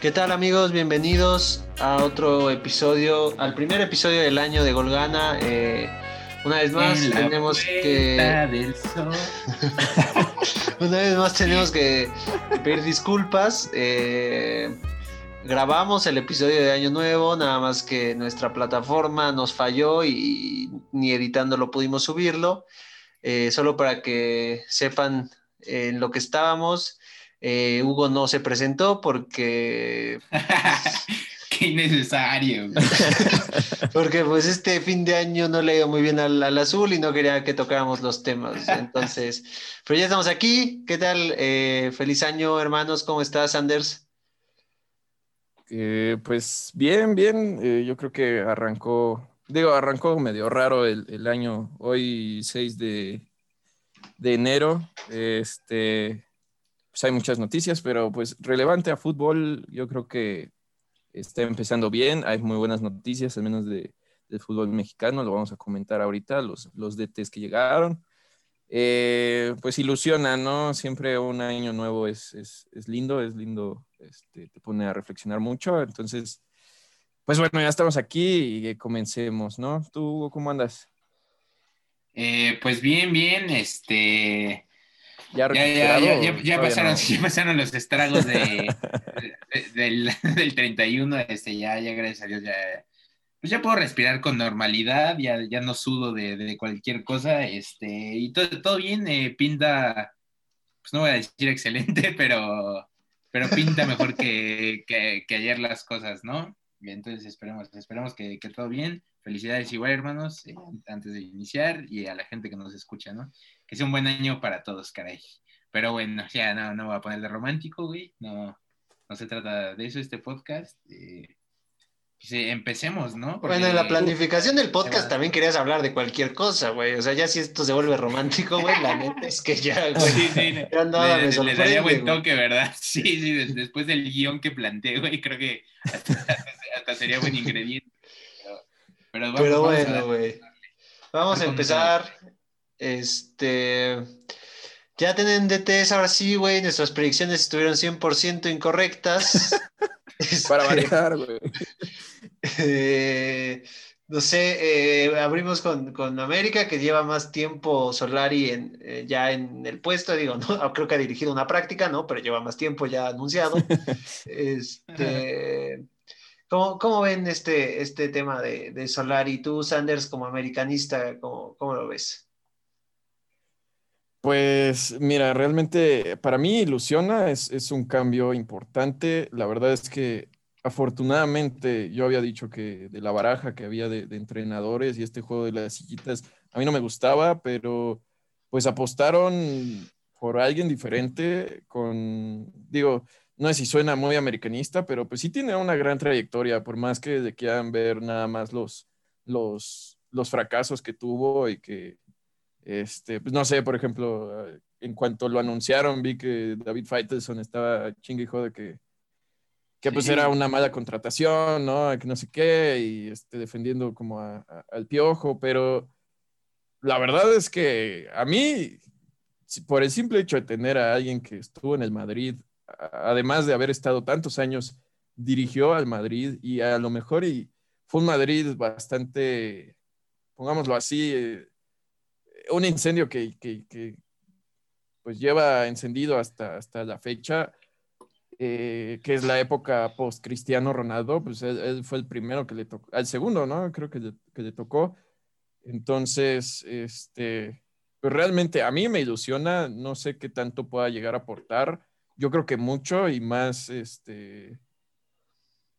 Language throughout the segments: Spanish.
¿Qué tal amigos? Bienvenidos a otro episodio, al primer episodio del año de Golgana. Eh, una vez más tenemos que... una vez más tenemos que pedir disculpas. Eh, grabamos el episodio de Año Nuevo, nada más que nuestra plataforma nos falló y ni editándolo pudimos subirlo. Eh, solo para que sepan en lo que estábamos. Eh, Hugo no se presentó porque... Qué innecesario. porque pues este fin de año no le iba muy bien al, azul y no quería que tocáramos los temas. Entonces, pero ya estamos aquí. ¿Qué tal? Eh, feliz año, hermanos. ¿Cómo estás, Anders? Eh, pues bien, bien. yo creo que arrancó, digo, arrancó medio raro el, el año. Hoy 6 de, de enero. Este, pues hay muchas noticias, pero pues relevante a fútbol, yo creo que está empezando bien, hay muy buenas noticias, al menos de, del fútbol mexicano, lo vamos a comentar ahorita, los, los DTs que llegaron. Eh, pues ilusiona, ¿no? Siempre un año nuevo es, es, es lindo, es lindo, este, te pone a reflexionar mucho, entonces, pues bueno, ya estamos aquí y comencemos, ¿no? ¿Tú cómo andas? Eh, pues bien, bien, este ya, ya, pasaron, los estragos de, del, del, 31, este, ya, ya gracias a Dios, ya, pues ya puedo respirar con normalidad, ya, ya no sudo de, de cualquier cosa, este, y todo, todo bien, eh, pinta, pues no voy a decir excelente, pero, pero pinta mejor que, que, que ayer las cosas, ¿no? Entonces esperemos, esperemos que, que todo bien. Felicidades igual, hermanos, eh, antes de iniciar y a la gente que nos escucha, ¿no? Que sea un buen año para todos, caray. Pero bueno, ya no, no voy a poner de romántico, güey. No, no se trata de eso este podcast. Eh, pues, eh, empecemos, ¿no? bueno, en la planificación del podcast también querías hablar de cualquier cosa, güey. O sea, ya si esto se vuelve romántico, güey, la neta es que ya, güey. Sí, sí, ya nada le, me le daría buen toque, ¿verdad? Sí, sí, después del guion que planteé, güey, creo que hasta sería buen ingrediente. Pero, bueno, güey. Vamos a empezar. Este. Ya tienen DTS ahora sí, güey. Nuestras predicciones estuvieron 100% incorrectas. Para este, variar, güey. Eh, no sé, eh, abrimos con, América, que lleva más tiempo Solari en, eh, ya en el puesto, digo, no, creo que ha dirigido una práctica, ¿no? Pero lleva más tiempo ya anunciado. este, ¿Cómo, ven este, este tema de, de Solari? Tú, Sanders, como americanista, ¿cómo, lo ves? Pues mira, realmente para mí ilusiona, es, un cambio importante. La verdad es que afortunadamente yo había dicho que de la baraja que había de, de, entrenadores y este juego de las sillitas, a mí no me gustaba, pero pues apostaron por alguien diferente con, digo, no sé si suena muy americanista, pero pues sí tiene una gran trayectoria, por más que quieran ver nada más los, los, los fracasos que tuvo y que, este, pues no sé, por ejemplo, en cuanto lo anunciaron, vi que David Faitelson estaba chingue de que, que pues era una mala contratación, ¿no? Que no sé qué, y este, defendiendo como al piojo, pero la verdad es que a mí, por el simple hecho de tener a alguien que estuvo en el Madrid, además de haber estado tantos años, dirigió al Madrid y a lo mejor y fue un Madrid bastante, pongámoslo así, eh, un incendio que, pues lleva encendido hasta, hasta la fecha, eh, que es la época post-Cristiano Ronaldo, pues él, fue el primero que le tocó, al segundo, ¿no? Creo que le, que le tocó. Entonces, este, pues realmente a mí me ilusiona, no sé qué tanto pueda llegar a aportar yo creo que mucho y más, este,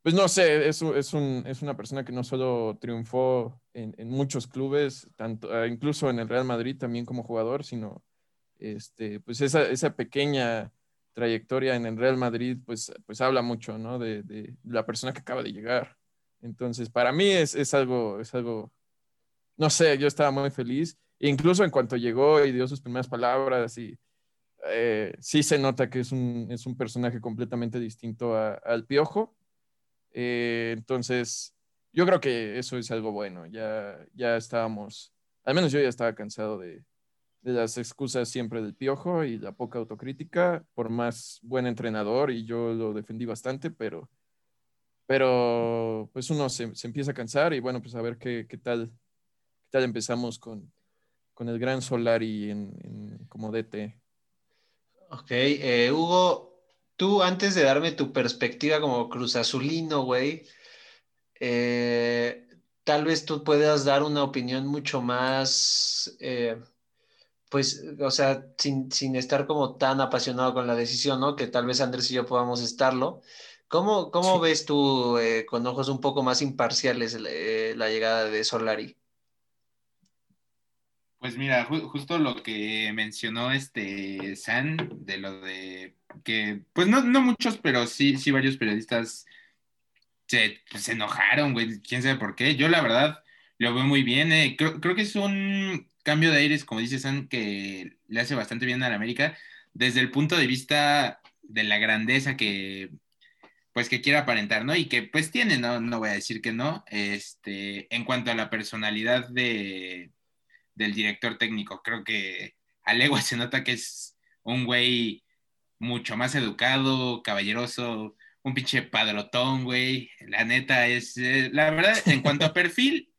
pues no sé, es, es, un, es una persona que no solo triunfó en, en muchos clubes, tanto, ah, incluso en el Real Madrid también como jugador, sino este, pues esa, esa pequeña trayectoria en el Real Madrid, pues, pues habla mucho, ¿no? De, de la persona que acaba de llegar. Entonces, para mí es, es, algo, es algo, no sé, yo estaba muy feliz. incluso en cuanto llegó y dio sus primeras palabras y eh, sí se nota que es un, es un personaje completamente distinto al Piojo. Eh, entonces, yo creo que eso es algo bueno. Ya, ya estábamos, al menos yo ya estaba cansado de, de las excusas siempre del piojo y la poca autocrítica, por más buen entrenador, y yo lo defendí bastante, pero, pero pues uno se, empieza a cansar y bueno, pues a ver qué, qué tal, qué tal empezamos con, con el gran Solari en, en como DT. Ok, eh, Hugo, tú antes de darme tu perspectiva como Cruz Azulino, güey, eh, tal vez tú puedas dar una opinión mucho más, eh, pues, o sea, sin, estar como tan apasionado con la decisión, ¿no? Que tal vez Andrés y yo podamos estarlo. ¿Cómo, cómo ves tú con ojos un poco más imparciales la llegada de Solari? Pues mira, justo lo que mencionó este San, de lo de que, pues no, no muchos, pero sí, sí varios periodistas se, pues, se enojaron, güey, quién sabe por qué. Yo la verdad lo veo muy bien, eh. creo, creo, que es un cambio de aires, como dice San, que le hace bastante bien a la América, desde el punto de vista de la grandeza que, pues que quiere aparentar, ¿no? Y que pues tiene, no, no voy a decir que no, este, en cuanto a la personalidad de del director técnico. Creo que a legua se nota que es un güey mucho más educado, caballeroso, un pinche padrotón, güey. La neta es, eh, la verdad, en cuanto a perfil,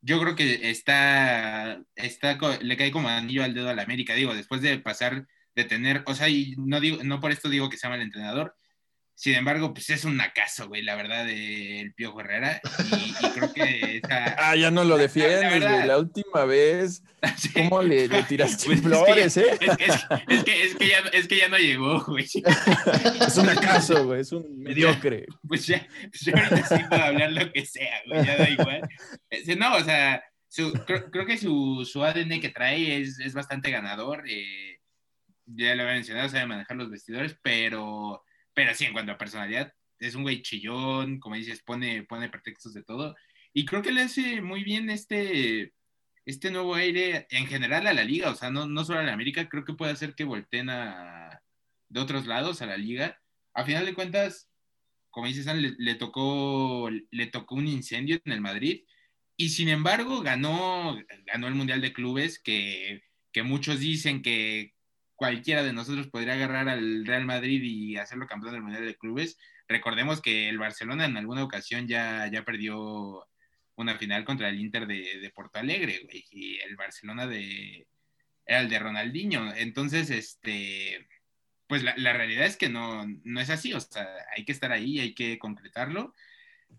yo creo que está, está, le cae como anillo al dedo a la América, digo, después de pasar de tener, o sea, y no digo, no por esto digo que sea mal entrenador, sin embargo, pues es un acaso, güey, la verdad, del Piojo Herrera. Y, creo que Ah, ya no lo defiendes, güey. La, última vez, ¿cómo le, tiraste pues flores, eh? Es que, es, que, ya, es que ya no llegó, güey. es un acaso, güey, es un mediocre. Pues ya, pues ya ahorita sí puedo hablar lo que sea, güey, ya da igual. No, o sea, creo, que su, su, ADN que trae es, es bastante ganador. Eh, ya lo había mencionado, sabe manejar los vestidores, pero pero sí, en cuanto a personalidad, es un güey chillón, como dices, pone, pone pretextos de todo. Y creo que le hace muy bien este, este nuevo aire en general a la liga, o sea, no, no solo a la América, creo que puede hacer que volteen a, de otros lados a la liga. A final de cuentas, como dices, le, le, tocó, le tocó un incendio en el Madrid y sin embargo ganó, ganó el Mundial de Clubes que, que muchos dicen que cualquiera de nosotros podría agarrar al Real Madrid y hacerlo campeón del Mundial de Clubes. Recordemos que el Barcelona en alguna ocasión ya, ya perdió una final contra el Inter de, Porto Alegre, y el Barcelona de, era el de Ronaldinho. Entonces, este, pues la, realidad es que no, no es así, o sea, hay que estar ahí, hay que concretarlo.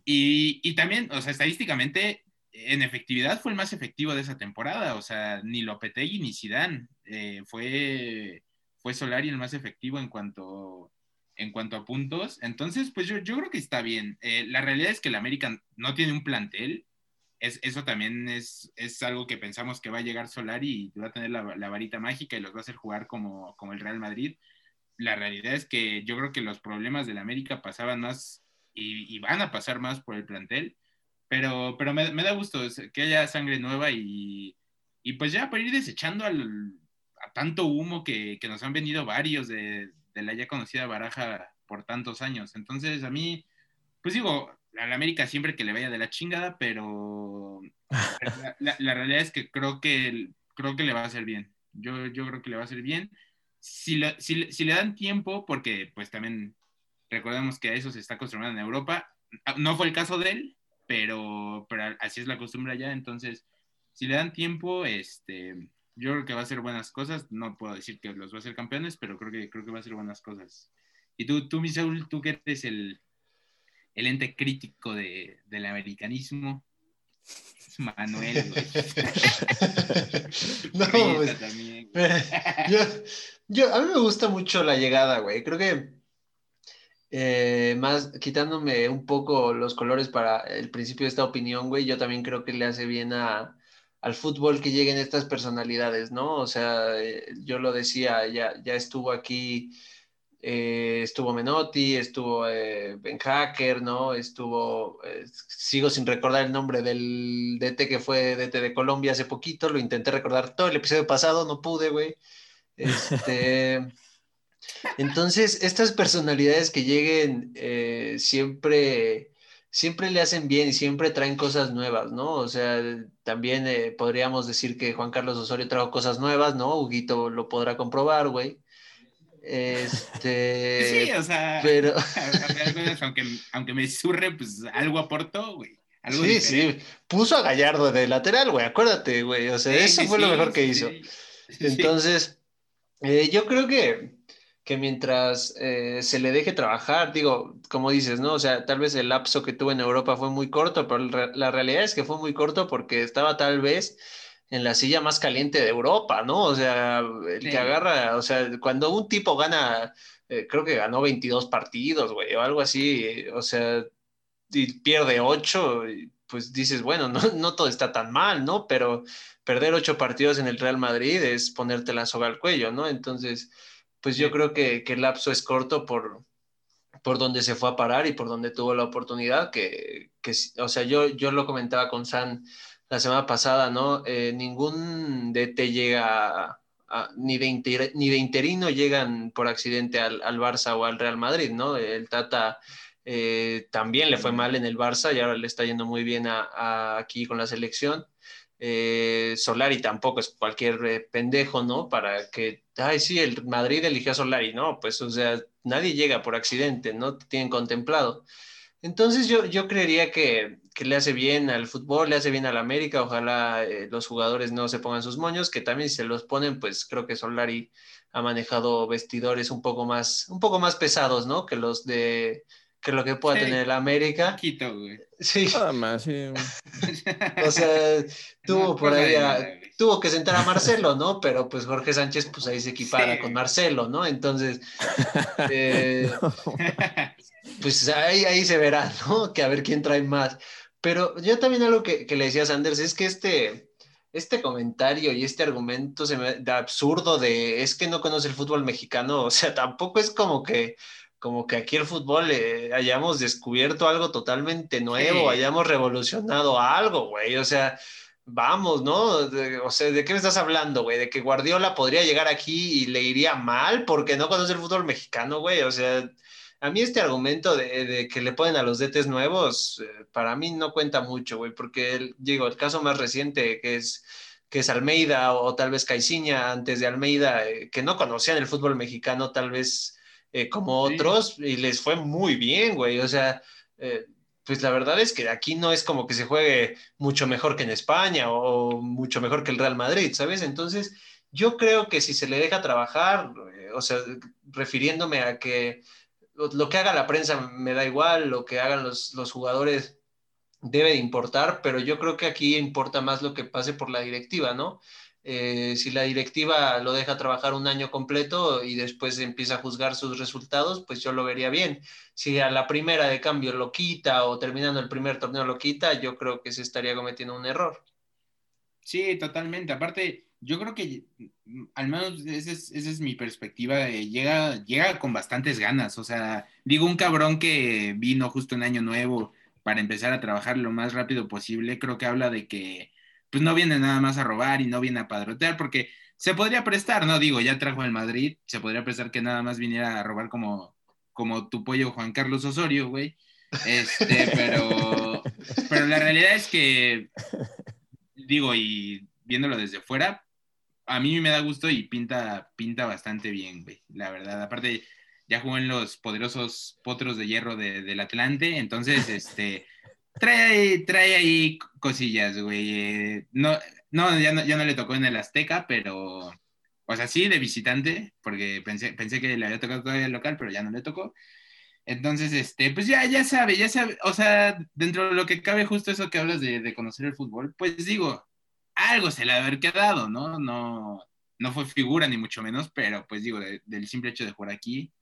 Y, y también, o sea, estadísticamente, en efectividad fue el más efectivo de esa temporada, o sea, ni Lopetegui ni Zidane, eh, fue, fue Solari el más efectivo en cuanto, en cuanto a puntos, entonces pues yo, yo creo que está bien. Eh, la realidad es que el América no tiene un plantel, es, eso también es, es, algo que pensamos que va a llegar Solari y va a tener la, varita mágica y los va a hacer jugar como, como el Real Madrid. La realidad es que yo creo que los problemas del América pasaban más y van a pasar más por el plantel pero, pero me, da gusto que haya sangre nueva y, y pues ya para ir desechando a tanto humo que, que, nos han venido varios de, de, la ya conocida baraja por tantos años. Entonces a mí, pues digo, a la América siempre que le vaya de la chingada, pero la, realidad es que creo que creo que le va a hacer bien. Yo, yo creo que le va a hacer bien. Si, si, si le dan tiempo, porque pues también recordemos que a eso se está acostumbrando en Europa, no fue el caso de él, pero, pero así es la costumbre allá, entonces, si le dan tiempo, este, yo creo que va a hacer buenas cosas, no puedo decir que los va a hacer campeones, pero creo que, creo que va a hacer buenas cosas. Y tú, tú mi Saúl, tú que eres el, el ente crítico de, del americanismo, Manuel, güey. no, pues, yo, yo, a mí me gusta mucho la llegada, güey. Creo que eh, más quitándome un poco los colores para el principio de esta opinión, güey, yo también creo que le hace bien a, al fútbol que lleguen estas personalidades, ¿no? O sea, eh, yo lo decía, ya, ya estuvo aquí, eh, estuvo Menotti, estuvo Ben Hacker, ¿no? Estuvo, sigo sin recordar el nombre del DT que fue DT de Colombia hace poquito, lo intenté recordar todo el episodio pasado, no pude, güey. Este... Entonces, estas personalidades que lleguen eh, siempre siempre le hacen bien y siempre traen cosas nuevas, ¿no? O sea, también eh, podríamos decir que Juan Carlos Osorio trajo cosas nuevas, ¿no? Huguito lo podrá comprobar, güey. Este. Sí, o sea. Pero. aunque, aunque me surre, pues algo aportó, güey. sí, sí. Puso a Gallardo de lateral, güey. Acuérdate, güey. O sea, eso fue lo mejor que hizo. Entonces, eh, yo creo que, que mientras eh, se le deje trabajar, digo, como dices, ¿no? O sea, tal vez el lapso que tuvo en Europa fue muy corto, pero la realidad es que fue muy corto porque estaba tal vez en la silla más caliente de Europa, ¿no? O sea, el que agarra, o sea, cuando un tipo gana, eh, creo que ganó 22 partidos, güey, o algo así, o sea, y pierde 8, pues dices, bueno, no, no todo está tan mal, ¿no? Pero perder 8 partidos en el Real Madrid es ponerte la soga al cuello, ¿no? Entonces, pues yo creo que, que el lapso es corto por, por donde se fue a parar y por donde tuvo la oportunidad, que, que o sea, yo, yo lo comentaba con San la semana pasada, ¿no? Eh, ningún DT llega, ni, de ni de interino llegan por accidente al, al, Barça o al Real Madrid, ¿no? El Tata eh, también le fue mal en el Barça y ahora le está yendo muy bien a, aquí con la selección. Eh, Solari tampoco es cualquier pendejo, ¿no? Para que, ay, sí, el Madrid eligió a Solari, ¿no? Pues, o sea, nadie llega por accidente, ¿no? Tienen contemplado. Entonces yo, yo creería que, que, le hace bien al fútbol, le hace bien al América, ojalá eh, los jugadores no se pongan sus moños, que también si se los ponen, pues creo que Solari ha manejado vestidores un poco más, un poco más pesados, ¿no? Que los de, que lo que pueda tener el América. Quito, güey. Sí. Nada más, sí. o sea, tuvo por ahí, tuvo que sentar a Marcelo, ¿no? Pero pues Jorge Sánchez, pues ahí se equipara con Marcelo, ¿no? Entonces, eh, pues ahí, ahí se verá, ¿no? Que a ver quién trae más. Pero yo también algo que, que le decía a Sanders es que este, este comentario y este argumento se me da absurdo de es que no conoce el fútbol mexicano, o sea, tampoco es como que como que aquí el fútbol eh, hayamos descubierto algo totalmente nuevo, hayamos revolucionado algo, güey, o sea, vamos, ¿no? o sea, ¿de qué me estás hablando, güey? ¿De que Guardiola podría llegar aquí y le iría mal porque no conoce el fútbol mexicano, güey? O sea, a mí este argumento de, que le ponen a los DTs nuevos, eh, para mí no cuenta mucho, güey, porque digo, el caso más reciente que es que es Almeida o, tal vez Caiciña antes de Almeida, eh, que no conocían el fútbol mexicano tal vez eh, como otros y les fue muy bien, güey, o sea, pues la verdad es que aquí no es como que se juegue mucho mejor que en España o mucho mejor que el Real Madrid, ¿sabes? Entonces, yo creo que si se le deja trabajar, o sea, refiriéndome a que lo, que haga la prensa me da igual, lo que hagan los, jugadores debe de importar, pero yo creo que aquí importa más lo que pase por la directiva, ¿no? Eh, si la directiva lo deja trabajar un año completo y después empieza a juzgar sus resultados, pues yo lo vería bien. Si a la primera de cambio lo quita o terminando el primer torneo lo quita, yo creo que se estaría cometiendo un error. Sí, totalmente. Aparte, yo creo que mm, al menos esa es, mi perspectiva, llega, llega con bastantes ganas, o sea, digo, un cabrón que vino justo en Año Nuevo para empezar a trabajar lo más rápido posible, creo que habla de que pues no viene nada más a robar y no viene a padrotear, porque se podría prestar, ¿no? Digo, ya trajo el Madrid, se podría prestar que nada más viniera a robar como, como tu pollo Juan Carlos Osorio, güey. Este, pero, pero la realidad es que, digo, y viéndolo desde fuera, a mí me da gusto y pinta, pinta bastante bien, güey, la verdad. Aparte, ya jugó en los poderosos potros de hierro del Atlante, entonces, este, trae, trae ahí cosillas, güey. Eh, no, no ya, no, ya no le tocó en el Azteca, pero, o sea, sí, de visitante, porque pensé, pensé que le había tocado todavía el local, pero ya no le tocó. Entonces, este, pues ya, ya sabe, ya sabe, o sea, dentro de lo que cabe justo eso que hablas de, de conocer el fútbol, pues digo, algo se le ha haber quedado, ¿no? No, no fue figura ni mucho menos, pero pues digo, del simple hecho de jugar aquí,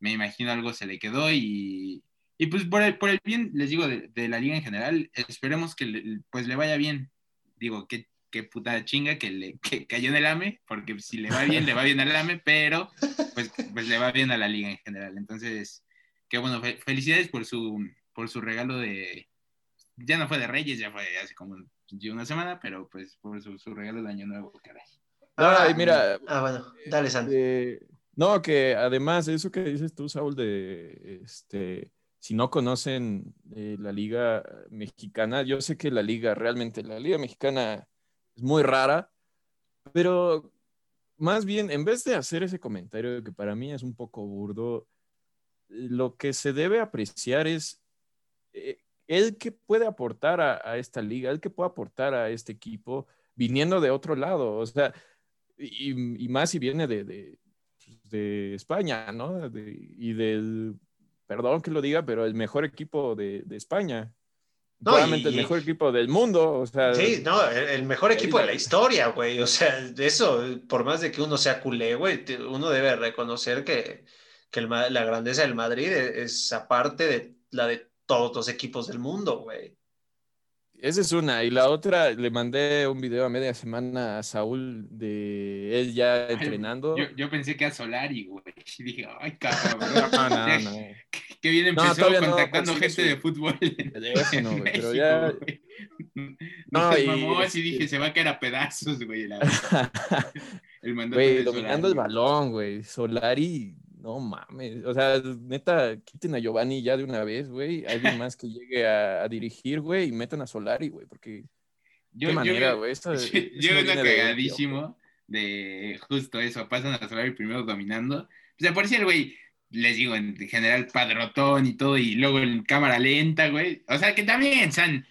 me imagino algo se le quedó y, y pues por el, por el bien, les digo, de, la liga en general, esperemos que le, pues le vaya bien. Digo, qué, qué puta chinga que, le, que cayó en el AME, porque si le va bien, le va bien al AME, pero pues, pues le va bien a la liga en general. Entonces, qué bueno, felicidades por su, por su regalo de, ya no fue de Reyes, ya fue hace como una semana, pero pues por su, regalo de Año Nuevo, caray. Ahora, mira. Ah, bueno, dale, Santi. no, que además, eso que dices tú, Saúl, de este si no conocen eh, la liga mexicana, yo sé que la liga, realmente la liga mexicana es muy rara, pero más bien, en vez de hacer ese comentario que para mí es un poco burdo, lo que se debe apreciar es eh, el que puede aportar a, esta liga, el que puede aportar a este equipo viniendo de otro lado, o sea, y, más si viene de, de, España, ¿no? y del, perdón que lo diga, pero el mejor equipo de, España. No, el mejor equipo del mundo, o sea. Sí, no, el, mejor equipo de la historia, güey. O sea, de eso, por más de que uno sea culé, güey, uno debe reconocer que, la grandeza del Madrid es, aparte de la de todos los equipos del mundo, güey. Esa es una. Y la otra, le mandé un video a media semana a Saúl de él ya entrenando. Yo, pensé que a Solari, güey. Y dije, ay, cabrón. No, no, no. Que bien empezó contactando gente de fútbol. No, güey, pero ya. No, y, mamó, así dije, se va a caer a pedazos, güey. El güey, dominando el balón, güey. Solari no mames, o sea, neta, quiten a Giovanni ya de una vez, güey. Alguien más que llegue a, dirigir, güey, y metan a Solari, güey, porque. Yo, qué manera, güey. Yo, yo vengo cagadísimo de, justo eso. Pasan a Solari primero dominando. O sea, por si el güey, les digo, en general, padrotón y todo, y luego en cámara lenta, güey. O sea, que también, San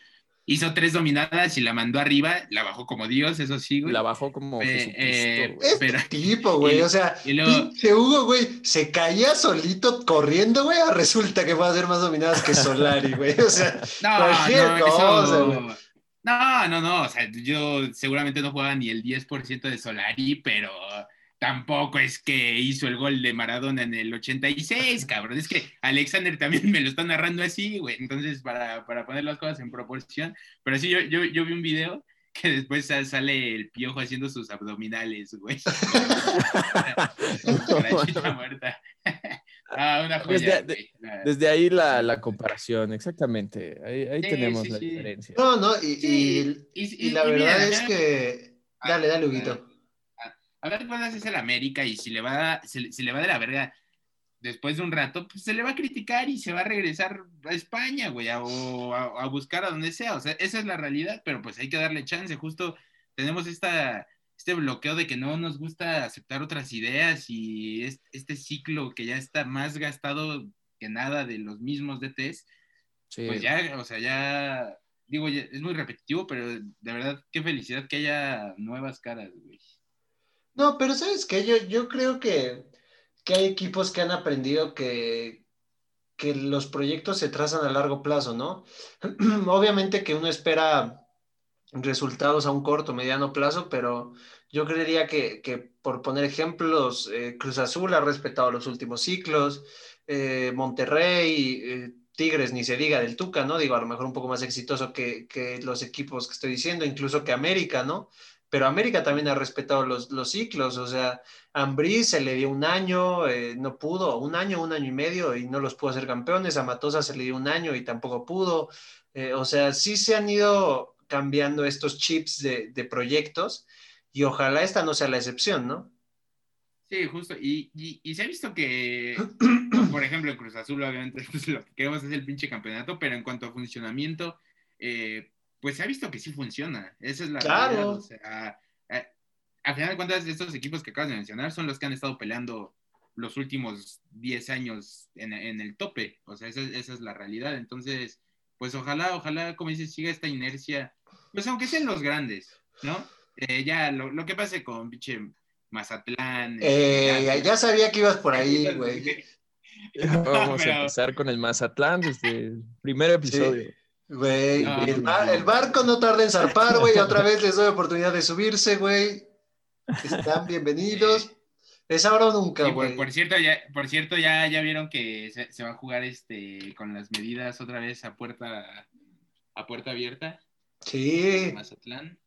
hizo tres dominadas y la mandó arriba, la bajó como Dios, eso sí, güey. La bajó como eh, eh pero, tipo, güey, o sea, y luego, Hugo, güey, se caía solito corriendo, güey, resulta que va a hacer más dominadas que Solari, güey, o sea, no, cualquier no, cosa, güey. No, no, no, o sea, yo seguramente no jugaba ni el 10% de Solari, pero tampoco es que hizo el gol de Maradona en el 86, cabrón. Es que Alexander también me lo está narrando así, güey. Entonces, para, poner las cosas en proporción. Pero sí, yo, yo, yo vi un video que después sale el piojo haciendo sus abdominales, güey. la muerta. ah, una joya, desde, ahí la, comparación, exactamente. Ahí, tenemos la diferencia. No, no, y, y, la verdad es que... Dale, dale, Huguito a ver cuándo es el América y si le va, si, le va de la verga después de un rato, pues se le va a criticar y se va a regresar a España, güey, o a, buscar a donde sea. O sea, esa es la realidad, pero pues hay que darle chance. Justo tenemos esta, este bloqueo de que no nos gusta aceptar otras ideas y este ciclo que ya está más gastado que nada de los mismos DTs. Pues ya, o sea, ya, digo, es muy repetitivo, pero de verdad, qué felicidad que haya nuevas caras, güey. No, pero ¿sabes qué? Yo, yo creo que, hay equipos que han aprendido que, que los proyectos se trazan a largo plazo, ¿no? Obviamente que uno espera resultados a un corto, mediano plazo, pero yo creería que, por poner ejemplos, eh, Cruz Azul ha respetado los últimos ciclos, eh, Monterrey, eh, Tigres, ni se diga del Tuca, ¿no? Digo, a lo mejor un poco más exitoso que, que, los equipos que estoy diciendo, incluso que América, ¿no? Pero América también ha respetado los, ciclos, o sea, a se le dio un año, eh, no pudo, un año, un año y medio y no los pudo hacer campeones, a Matosa se le dio un año y tampoco pudo, eh, o sea, sí se han ido cambiando estos chips de, proyectos y ojalá esta no sea la excepción, ¿no? Sí, justo, y, se ha visto que, por ejemplo, en Cruz Azul, obviamente, pues, lo que queremos es el pinche campeonato, pero en cuanto a funcionamiento, eh, pues se ha visto que sí funciona. Esa es la claro. O sea, eh, al final de cuentas, estos equipos que acabas de mencionar son los que han estado peleando los últimos 10 años en, el tope. O sea, esa, es la realidad. Entonces, pues ojalá, ojalá, como dices, siga esta inercia. Pues aunque sean los grandes, ¿no? Eh, ya lo, que pase con pinche Mazatlán. Este, eh, ya, sabía que ibas por ahí, güey. Vamos a empezar con el Mazatlán desde el primer episodio. Güey, el, barco no tarda en zarpar, güey. Otra vez les doy oportunidad de subirse, güey. Están bienvenidos. Es ahora o nunca, güey. por, cierto, ya, por cierto ya, ya vieron que se, va a jugar este con las medidas otra vez a puerta, a puerta abierta. Sí. Mazatlán.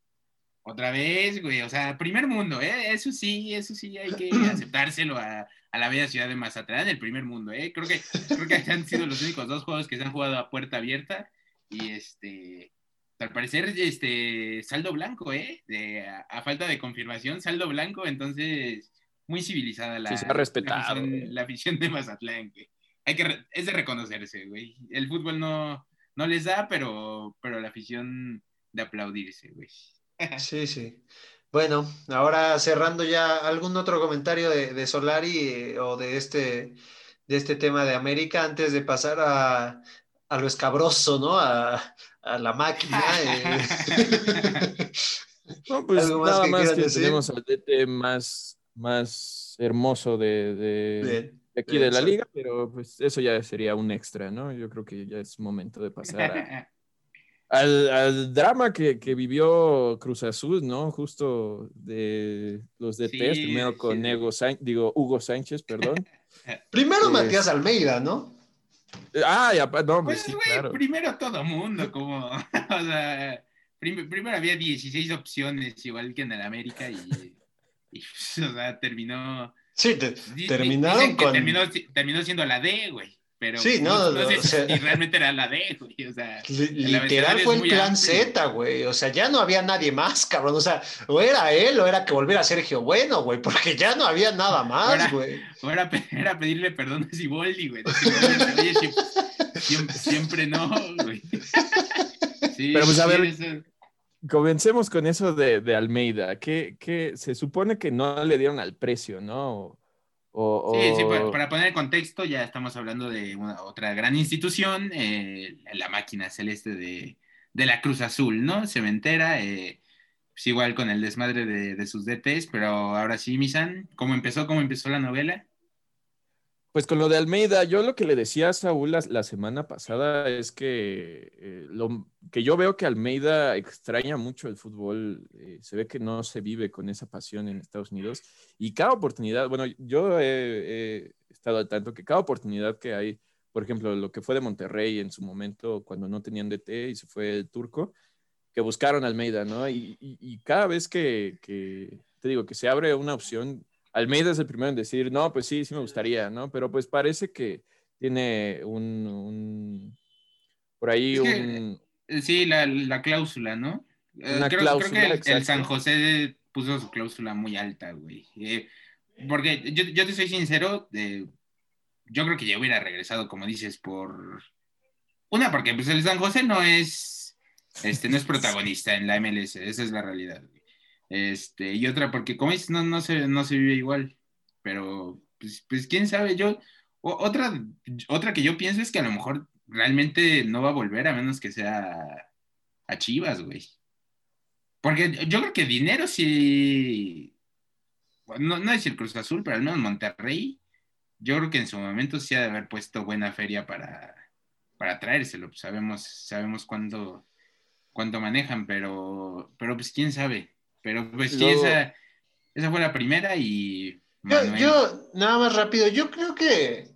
Otra vez, güey. O sea, primer mundo, ¿eh? Eso sí, eso sí hay que aceptárselo a, a la bella ciudad de Mazatlán, el primer mundo, ¿eh? Creo que, creo que han sido los únicos dos juegos que se han jugado a puerta abierta y este, al parecer, este, saldo blanco, ¿eh? De, a, falta de confirmación, saldo blanco, entonces, muy civilizada la, sí, se ha respetado, la, afición, de Mazatlán. hay que, es de reconocerse, güey. El fútbol no, no les da, pero, pero la afición de aplaudirse, güey. Sí, sí. Bueno, ahora cerrando ya, ¿algún otro comentario de, Solari eh, o de este, de este tema de América antes de pasar a, lo escabroso, ¿no? A, la máquina. Eh. no, pues nada más que tenemos al DT más, más hermoso de, aquí de la liga, pero pues eso ya sería un extra, ¿no? Yo creo que ya es momento de pasar a, al, drama que, vivió Cruz Azul, ¿no? Justo de los DTs, primero con digo, Hugo Sánchez, perdón. primero Matías Almeida, ¿no? Ah, ya, no, pues, pues claro. Primero todo mundo, como, o sea, primero había 16 opciones, igual que en el América, y, o sea, terminó... Sí, terminaron con... Terminó, terminó siendo la D, güey. Pero sí, no, no, si realmente era la D, güey. O sea, literal fue el plan Z, güey. O sea, ya no había nadie más, cabrón. O sea, o era él o era que volviera a Sergio Bueno, güey, porque ya no había nada más, güey. O era, pedirle perdón a Siboldi, güey. siempre, siempre, no, güey. Sí, Pero pues a ver, comencemos con eso de, de Almeida. Que, que se supone que no le dieron al precio, ¿no? Sí, sí, para, poner el contexto, ya estamos hablando de otra gran institución, eh, la máquina celeste de, la Cruz Azul, ¿no? Cementera, eh, pues igual con el desmadre de, sus DTs, pero ahora sí, Misan, ¿cómo empezó? ¿Cómo empezó la novela? Pues con lo de Almeida, yo lo que le decía a Saúl la, semana pasada es que eh, lo que yo veo que Almeida extraña mucho el fútbol, eh, se ve que no se vive con esa pasión en Estados Unidos y cada oportunidad, bueno, yo he, estado al tanto que cada oportunidad que hay, por ejemplo, lo que fue de Monterrey en su momento cuando no tenían DT y se fue el turco, que buscaron Almeida, ¿no? Y, cada vez que, que, te digo, que se abre una opción, Almeida es el primero en decir, no, pues sí, sí me gustaría, ¿no? Pero pues parece que tiene un, por ahí un... Sí, la, cláusula, ¿no? Eh, creo, que el, San José puso su cláusula muy alta, güey. Eh, porque yo, yo, te soy sincero, yo creo que ya hubiera regresado, como dices, por... Una, porque pues el San José no es, este, no es protagonista en la MLS, esa es la realidad. Güey. Este, y otra, porque como dices, no, no, se, no se vive igual. Pero, pues, pues quién sabe, yo, otra, otra que yo pienso es que a lo mejor realmente no va a volver a menos que sea a Chivas, güey. Porque yo creo que dinero sí, no, no decir Cruz Azul, pero al menos Monterrey, yo creo que en su momento sí ha de haber puesto buena feria para, para traérselo. Sabemos, sabemos cuándo, cuánto manejan, pero, pero pues quién sabe. Pero pues sí, esa, esa fue la primera y... Yo, nada más rápido, yo creo que,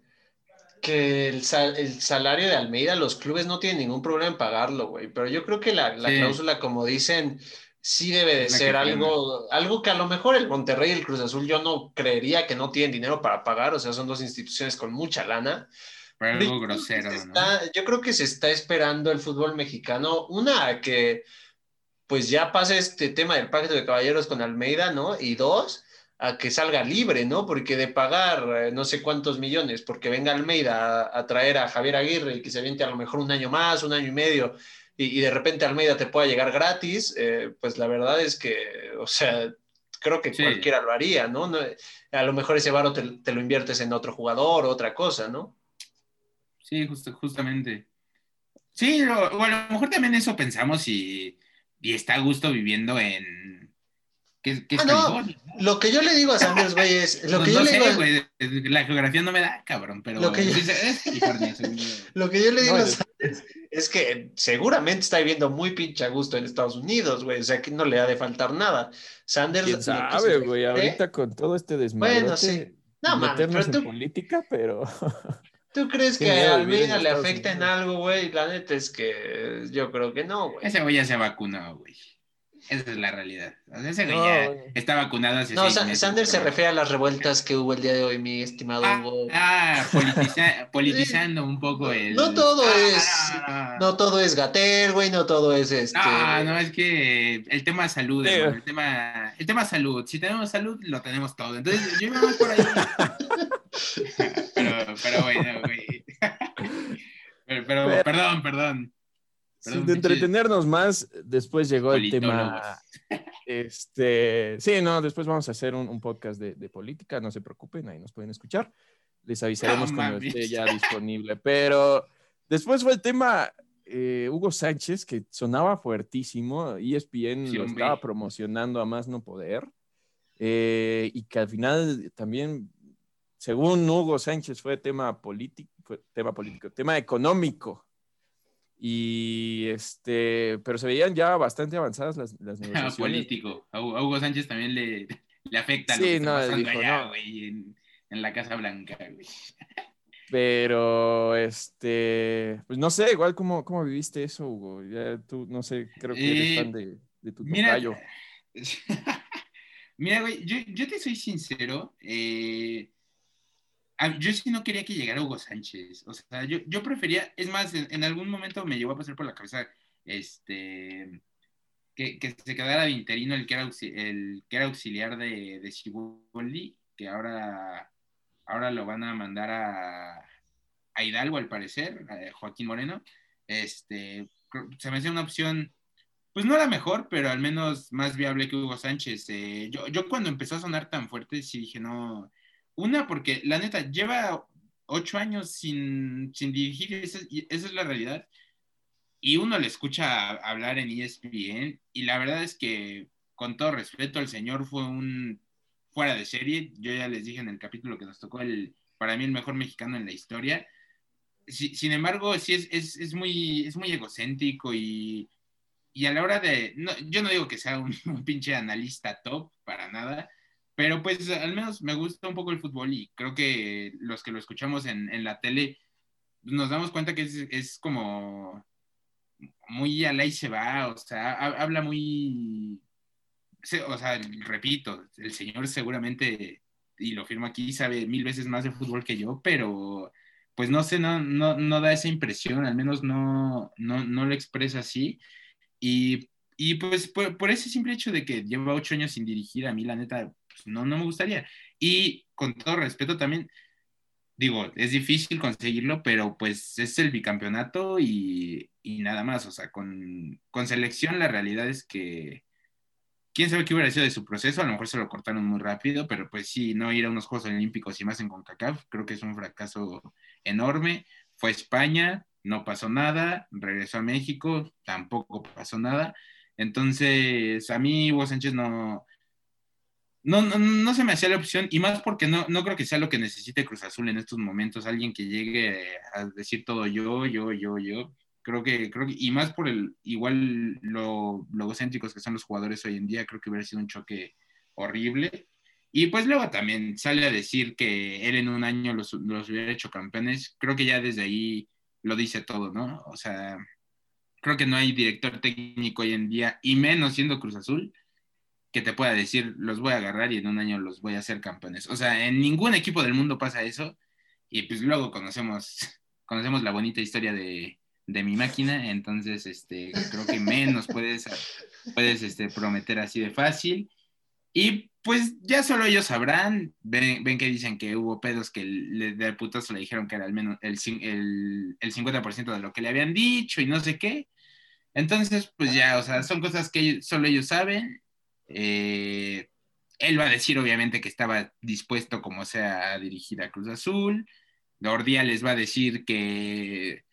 que el, el, salario de Almeida, los clubes no tienen ningún problema en pagarlo, güey, pero yo creo que la, la cláusula, como dicen, sí debe de ser algo, algo que a lo mejor el Monterrey y el Cruz Azul yo no creería que no tienen dinero para pagar, o sea, son dos instituciones con mucha lana. Pero algo grosero, Yo creo que se está esperando el fútbol mexicano, una, que pues ya pasa este tema del pacto de caballeros con Almeida, ¿no? Y dos, a que salga libre, ¿no? Porque de pagar eh, no sé cuántos millones, porque venga Almeida a, traer a Javier Aguirre y que se aviente a lo mejor un año más, un año y medio, y, de repente Almeida te pueda llegar gratis, eh, pues la verdad es que, o sea, creo que cualquiera lo haría, ¿no? A lo mejor ese varo te, lo inviertes en otro jugador otra cosa, ¿no? Sí, justo, justamente. Sí, o a lo mejor también eso pensamos y y está a gusto viviendo en. ¿Qué, qué ah, no. Lo que yo le digo a Sanders, güey, es. Lo que yo le digo güey, la geografía no me da, cabrón, pero. Lo que yo, lo que yo le digo a Sanders es que seguramente está viviendo muy pinche a gusto en Estados Unidos, güey. O sea, que no le ha de faltar nada. Sanders. ¿Quién sabe, güey? Ahorita con todo este desmadre. Bueno, sí. No, man, pero tú, en política, pero. ¿Tú crees que a Almeida le afecta en algo, güey? La neta es que yo creo que no, güey. Ese güey ya se vacunó, güey. Esa es la realidad. ese güey ya está vacunado hace No, Sanders se refiere a las revueltas que hubo el día de hoy, mi estimado ah, Hugo. Ah, politizando un poco el... No todo ah, es... No, todo es Gater, güey, no todo es este... Ah, no, es que el tema salud, el tema... El tema salud. Si tenemos salud, lo tenemos todo. Entonces, yo me voy por ahí. pero, pero bueno, güey. pero, perdón, perdón. de entretenernos más, después llegó el tema. Este, sí, no, después vamos a hacer un, podcast de, política, no se preocupen, ahí nos pueden escuchar. Les avisaremos cuando esté ya disponible. Pero después fue el tema eh, Hugo Sánchez, que sonaba fuertísimo, ESPN lo estaba promocionando a más no poder, eh, y que al final también, según Hugo Sánchez, fue tema político, tema político, tema económico. Y este, pero se veían ya bastante avanzadas las, las negociaciones. político. A Hugo Sánchez también le, le afecta lo que está pasando allá, en, en, la Casa Blanca, güey. Pero, este, pues no sé, igual cómo, cómo viviste eso, Hugo. Ya tú, no sé, creo que eres eh, fan de, de tu mira, mira, güey, yo, yo, te soy sincero. Eh, yo sí no quería que llegara Hugo Sánchez. O sea, yo, yo prefería, es más, en, algún momento me llegó a pasar por la cabeza, este, que, que se quedara Vinterino, el que era, el que era auxiliar de, de que ahora ahora lo van a mandar a, Hidalgo, al parecer, a Joaquín Moreno. Este, se me hace una opción, pues no la mejor, pero al menos más viable que Hugo Sánchez. Eh, yo, yo cuando empezó a sonar tan fuerte, sí dije, no, una, porque la neta, lleva ocho años sin, dirigir, esa, esa es la realidad. Y uno le escucha hablar en ESPN y la verdad es que, con todo respeto, el señor fue un fuera de serie. Yo ya les dije en el capítulo que nos tocó el, para mí, el mejor mexicano en la historia. sin embargo, sí es, es, es, muy, es muy egocéntrico y, y a la hora de, no, yo no digo que sea un, pinche analista top para nada, pero pues al menos me gusta un poco el fútbol y creo que los que lo escuchamos en, en la tele nos damos cuenta que es, es como muy al ahí se va, o sea, habla muy o sea, repito, el señor seguramente, y lo firmo aquí, sabe mil veces más de fútbol que yo, pero pues no sé, no, no, no da esa impresión, al menos no, no, no lo expresa así. Y, y pues por, ese simple hecho de que lleva ocho años sin dirigir, a mí la neta, pues, no, no me gustaría. Y con todo respeto también, digo, es difícil conseguirlo, pero pues es el bicampeonato y, y nada más, o sea, con, con selección la realidad es que quién sabe qué hubiera sido de su proceso, a lo mejor se lo cortaron muy rápido, pero pues sí, no ir a unos Juegos Olímpicos y más en CONCACAF, creo que es un fracaso enorme. Fue a España, no pasó nada, regresó a México, tampoco pasó nada. Entonces, a mí Hugo Sánchez no, no, no, se me hacía la opción, y más porque no, no creo que sea lo que necesite Cruz Azul en estos momentos, alguien que llegue a decir todo yo, yo, yo, yo. Creo que, creo que, y más por el, igual lo, lo egocéntricos que son los jugadores hoy en día, creo que hubiera sido un choque horrible. Y pues luego también sale a decir que él en un año los, los hubiera hecho campeones. Creo que ya desde ahí lo dice todo, ¿no? O sea, creo que no hay director técnico hoy en día, y menos siendo Cruz Azul, que te pueda decir, los voy a agarrar y en un año los voy a hacer campeones. O sea, en ningún equipo del mundo pasa eso. Y pues luego conocemos, conocemos la bonita historia de, de mi máquina, entonces este, creo que menos puedes, puedes este, prometer así de fácil. Y pues ya solo ellos sabrán, ven, ven que dicen que hubo pedos que de putazo le dijeron que era al menos el, el, el 50% de lo que le habían dicho y no sé qué. Entonces, pues ya, o sea, son cosas que solo ellos saben. Eh, él va a decir, obviamente, que estaba dispuesto, como sea, a dirigir a Cruz Azul. Gordía les va a decir que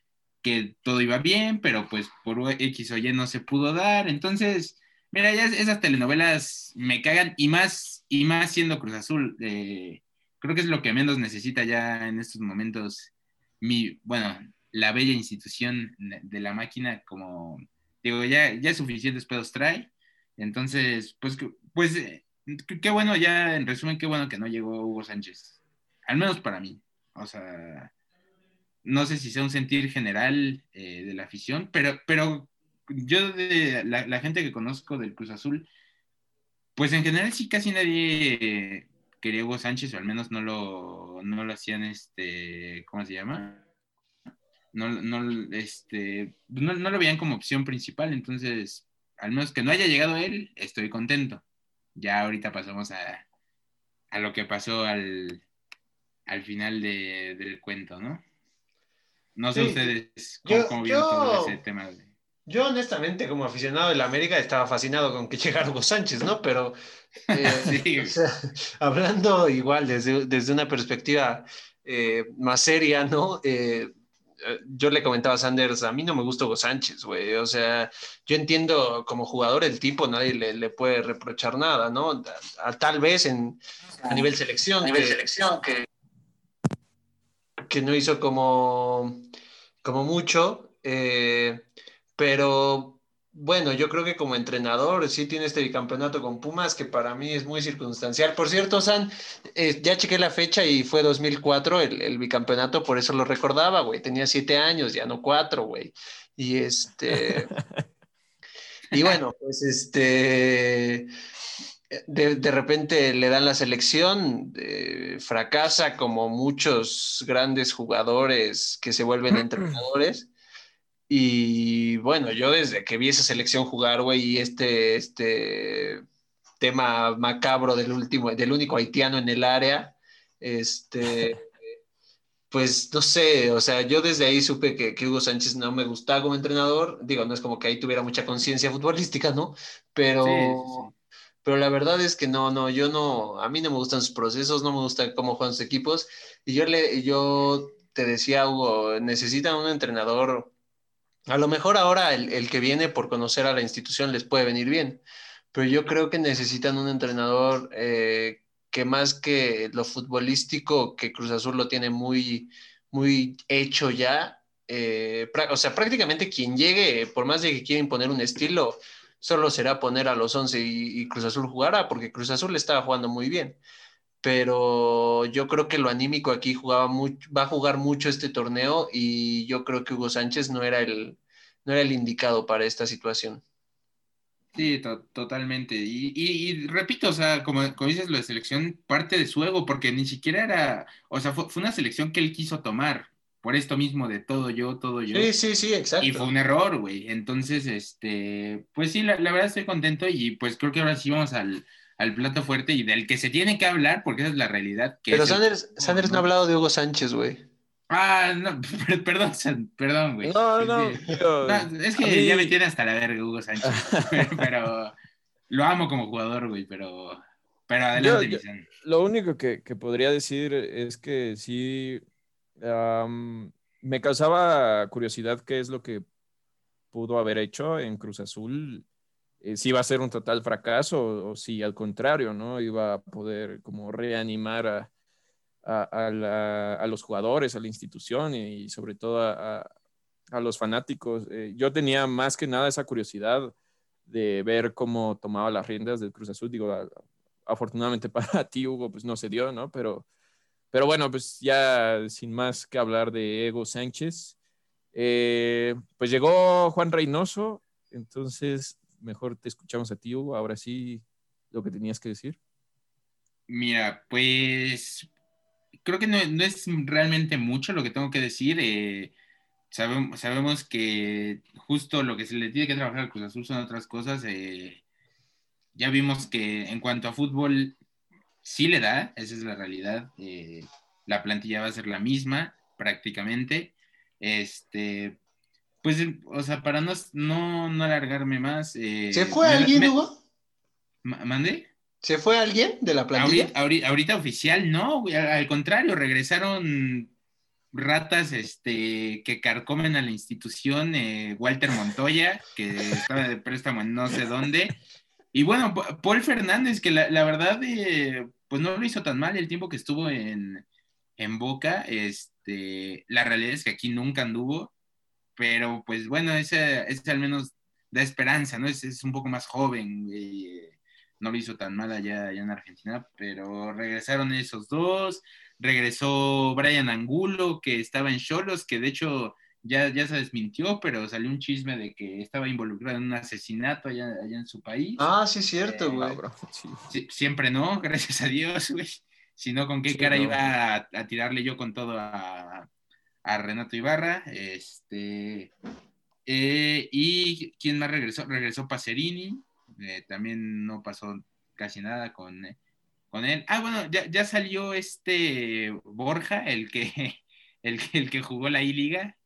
que todo iba bien, pero pues por X o Y no se pudo dar. Entonces, mira, ya esas telenovelas me cagan y más, y más siendo Cruz Azul. Eh, creo que es lo que menos necesita ya en estos momentos mi, bueno, la bella institución de la máquina, como digo, ya, ya suficientes pedos trae. Entonces, pues, pues, eh, qué bueno, ya en resumen, qué bueno que no llegó Hugo Sánchez. Al menos para mí. O sea, no sé si sea un sentir general eh, de la afición, pero, pero yo de la, gente que conozco del Cruz Azul, pues en general sí casi nadie quería Hugo Sánchez, o al menos no lo, no lo hacían, este, ¿cómo se llama? No, no, este, no, lo veían como opción principal, entonces, al menos que no haya llegado él, estoy contento. Ya ahorita pasamos a, lo que pasó al, al final del cuento, ¿no? No sé ustedes cómo, vieron todo ese tema. Yo honestamente como aficionado de la América estaba fascinado con que llegara Hugo Sánchez, ¿no? Pero eh, hablando igual desde, desde una perspectiva eh, más seria, ¿no? Eh, yo le comentaba a Sanders, a mí no me gusta Hugo Sánchez, güey. O sea, yo entiendo como jugador el tipo, nadie le, puede reprochar nada, ¿no? tal vez en, a nivel selección. nivel selección, que... que no hizo como, como mucho, eh, pero bueno, yo creo que como entrenador sí tiene este bicampeonato con Pumas que para mí es muy circunstancial. Por cierto, San, eh, ya chequé la fecha y fue 2004 el, el bicampeonato, por eso lo recordaba, güey. Tenía siete años, ya no cuatro, güey. Y este... y bueno, pues este... De, repente le dan la selección, eh, fracasa como muchos grandes jugadores que se vuelven entrenadores y bueno, yo desde que vi esa selección jugar, güey, y este, este tema macabro del último, del único haitiano en el área, este, pues no sé, o sea, yo desde ahí supe que, Hugo Sánchez no me gustaba como entrenador, digo, no es como que ahí tuviera mucha conciencia futbolística, ¿no? Pero, pero la verdad es que no, no, yo no, a mí no me gustan sus procesos, no me gusta cómo juegan sus equipos, y yo le, yo te decía, Hugo, necesitan un entrenador a lo mejor ahora el, que viene por conocer a la institución les puede venir bien, pero yo creo que necesitan un entrenador eh, que más que lo futbolístico, que Cruz Azul lo tiene muy, muy hecho ya, eh, o sea, prácticamente quien llegue, por más de que quiera imponer un estilo, solo será poner a los 11 y, y Cruz Azul jugará, porque Cruz Azul estaba jugando muy bien pero yo creo que lo anímico aquí jugaba mucho, va a jugar mucho este torneo y yo creo que Hugo Sánchez no era el, no era el indicado para esta situación. Sí, totalmente. Y, repito, o sea, como, dices, lo de selección parte de su ego, porque ni siquiera era, o sea, fue, una selección que él quiso tomar, por esto mismo de todo yo, todo yo. Sí, sí, sí, exacto. Y fue un error, güey. Entonces, este, pues sí, la, la verdad estoy contento y pues creo que ahora sí vamos al, al plato fuerte y del que se tiene que hablar, porque esa es la realidad. Pero Sanders, Sanders no ha hablado de Hugo Sánchez, güey. Ah, no, perdón, perdón, güey. No, no. es que ya me tiene hasta la verga Hugo Sánchez. pero lo amo como jugador, güey, pero, pero adelante, Lo único que, podría decir es que sí me causaba curiosidad qué es lo que pudo haber hecho en Cruz Azul eh, si iba a ser un total fracaso o, si al contrario, ¿no? Iba a poder como reanimar a, a, los jugadores, a la institución y, sobre todo a, los fanáticos. Eh, yo tenía más que nada esa curiosidad de ver cómo tomaba las riendas del Cruz Azul. Digo, afortunadamente para ti, Hugo, pues no se dio, ¿no? Pero, pero bueno, pues ya sin más que hablar de Ego Sánchez, eh, pues llegó Juan Reynoso, entonces mejor te escuchamos a ti, Hugo. Ahora sí, lo que tenías que decir. Mira, pues creo que no, es realmente mucho lo que tengo que decir. Eh, sabemos, sabemos, que justo lo que se le tiene que trabajar al Cruz Azul son otras cosas. Eh, ya vimos que en cuanto a fútbol, sí le da, esa es la realidad. Eh, la plantilla va a ser la misma prácticamente. Este, pues, o sea, para no, no, alargarme más. Eh, ¿Se fue alguien, Hugo? ¿Mandé? ¿Se fue alguien de la plantilla? Ahorita, oficial, no, al, contrario, regresaron ratas este, que carcomen a la institución, eh, Walter Montoya, que estaba de préstamo en no sé dónde. Y bueno, Paul Fernández, que la, verdad, eh, pues no lo hizo tan mal el tiempo que estuvo en, en Boca. Este, la realidad es que aquí nunca anduvo pero pues bueno, ese, ese al menos da esperanza, ¿no? Es, es un poco más joven, no lo hizo tan mal allá, allá en Argentina, pero regresaron esos dos, regresó Brian Angulo, que estaba en Cholos, que de hecho ya, ya se desmintió, pero salió un chisme de que estaba involucrado en un asesinato allá, allá en su país. Ah, sí, cierto, güey. siempre no, gracias a Dios, güey. Si no, ¿con qué cara iba a, tirarle yo con todo a, a Renato Ibarra, este, eh, y ¿quién más regresó? Regresó Pacerini, eh, también no pasó casi nada con, eh, con él. Ah, bueno, ya, salió este Borja, el que, el, el que jugó la I-Liga,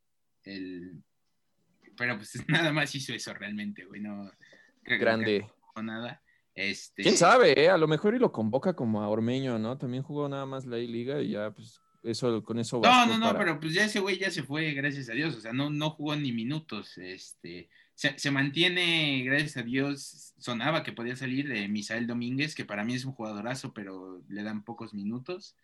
el, pero pues nada más hizo eso realmente, güey, no. Grande. no nada. Este... ¿Quién sabe? Eh? A lo mejor y lo convoca como a Ormeño, ¿no? También jugó nada más la liga y ya, pues, eso, con eso No, no, no, pero pues ya ese güey ya se fue, gracias a Dios. O sea, no, no jugó ni minutos. Este, se, mantiene, gracias a Dios, sonaba que podía salir de Misael Domínguez, que para mí es un jugadorazo, pero le dan pocos minutos.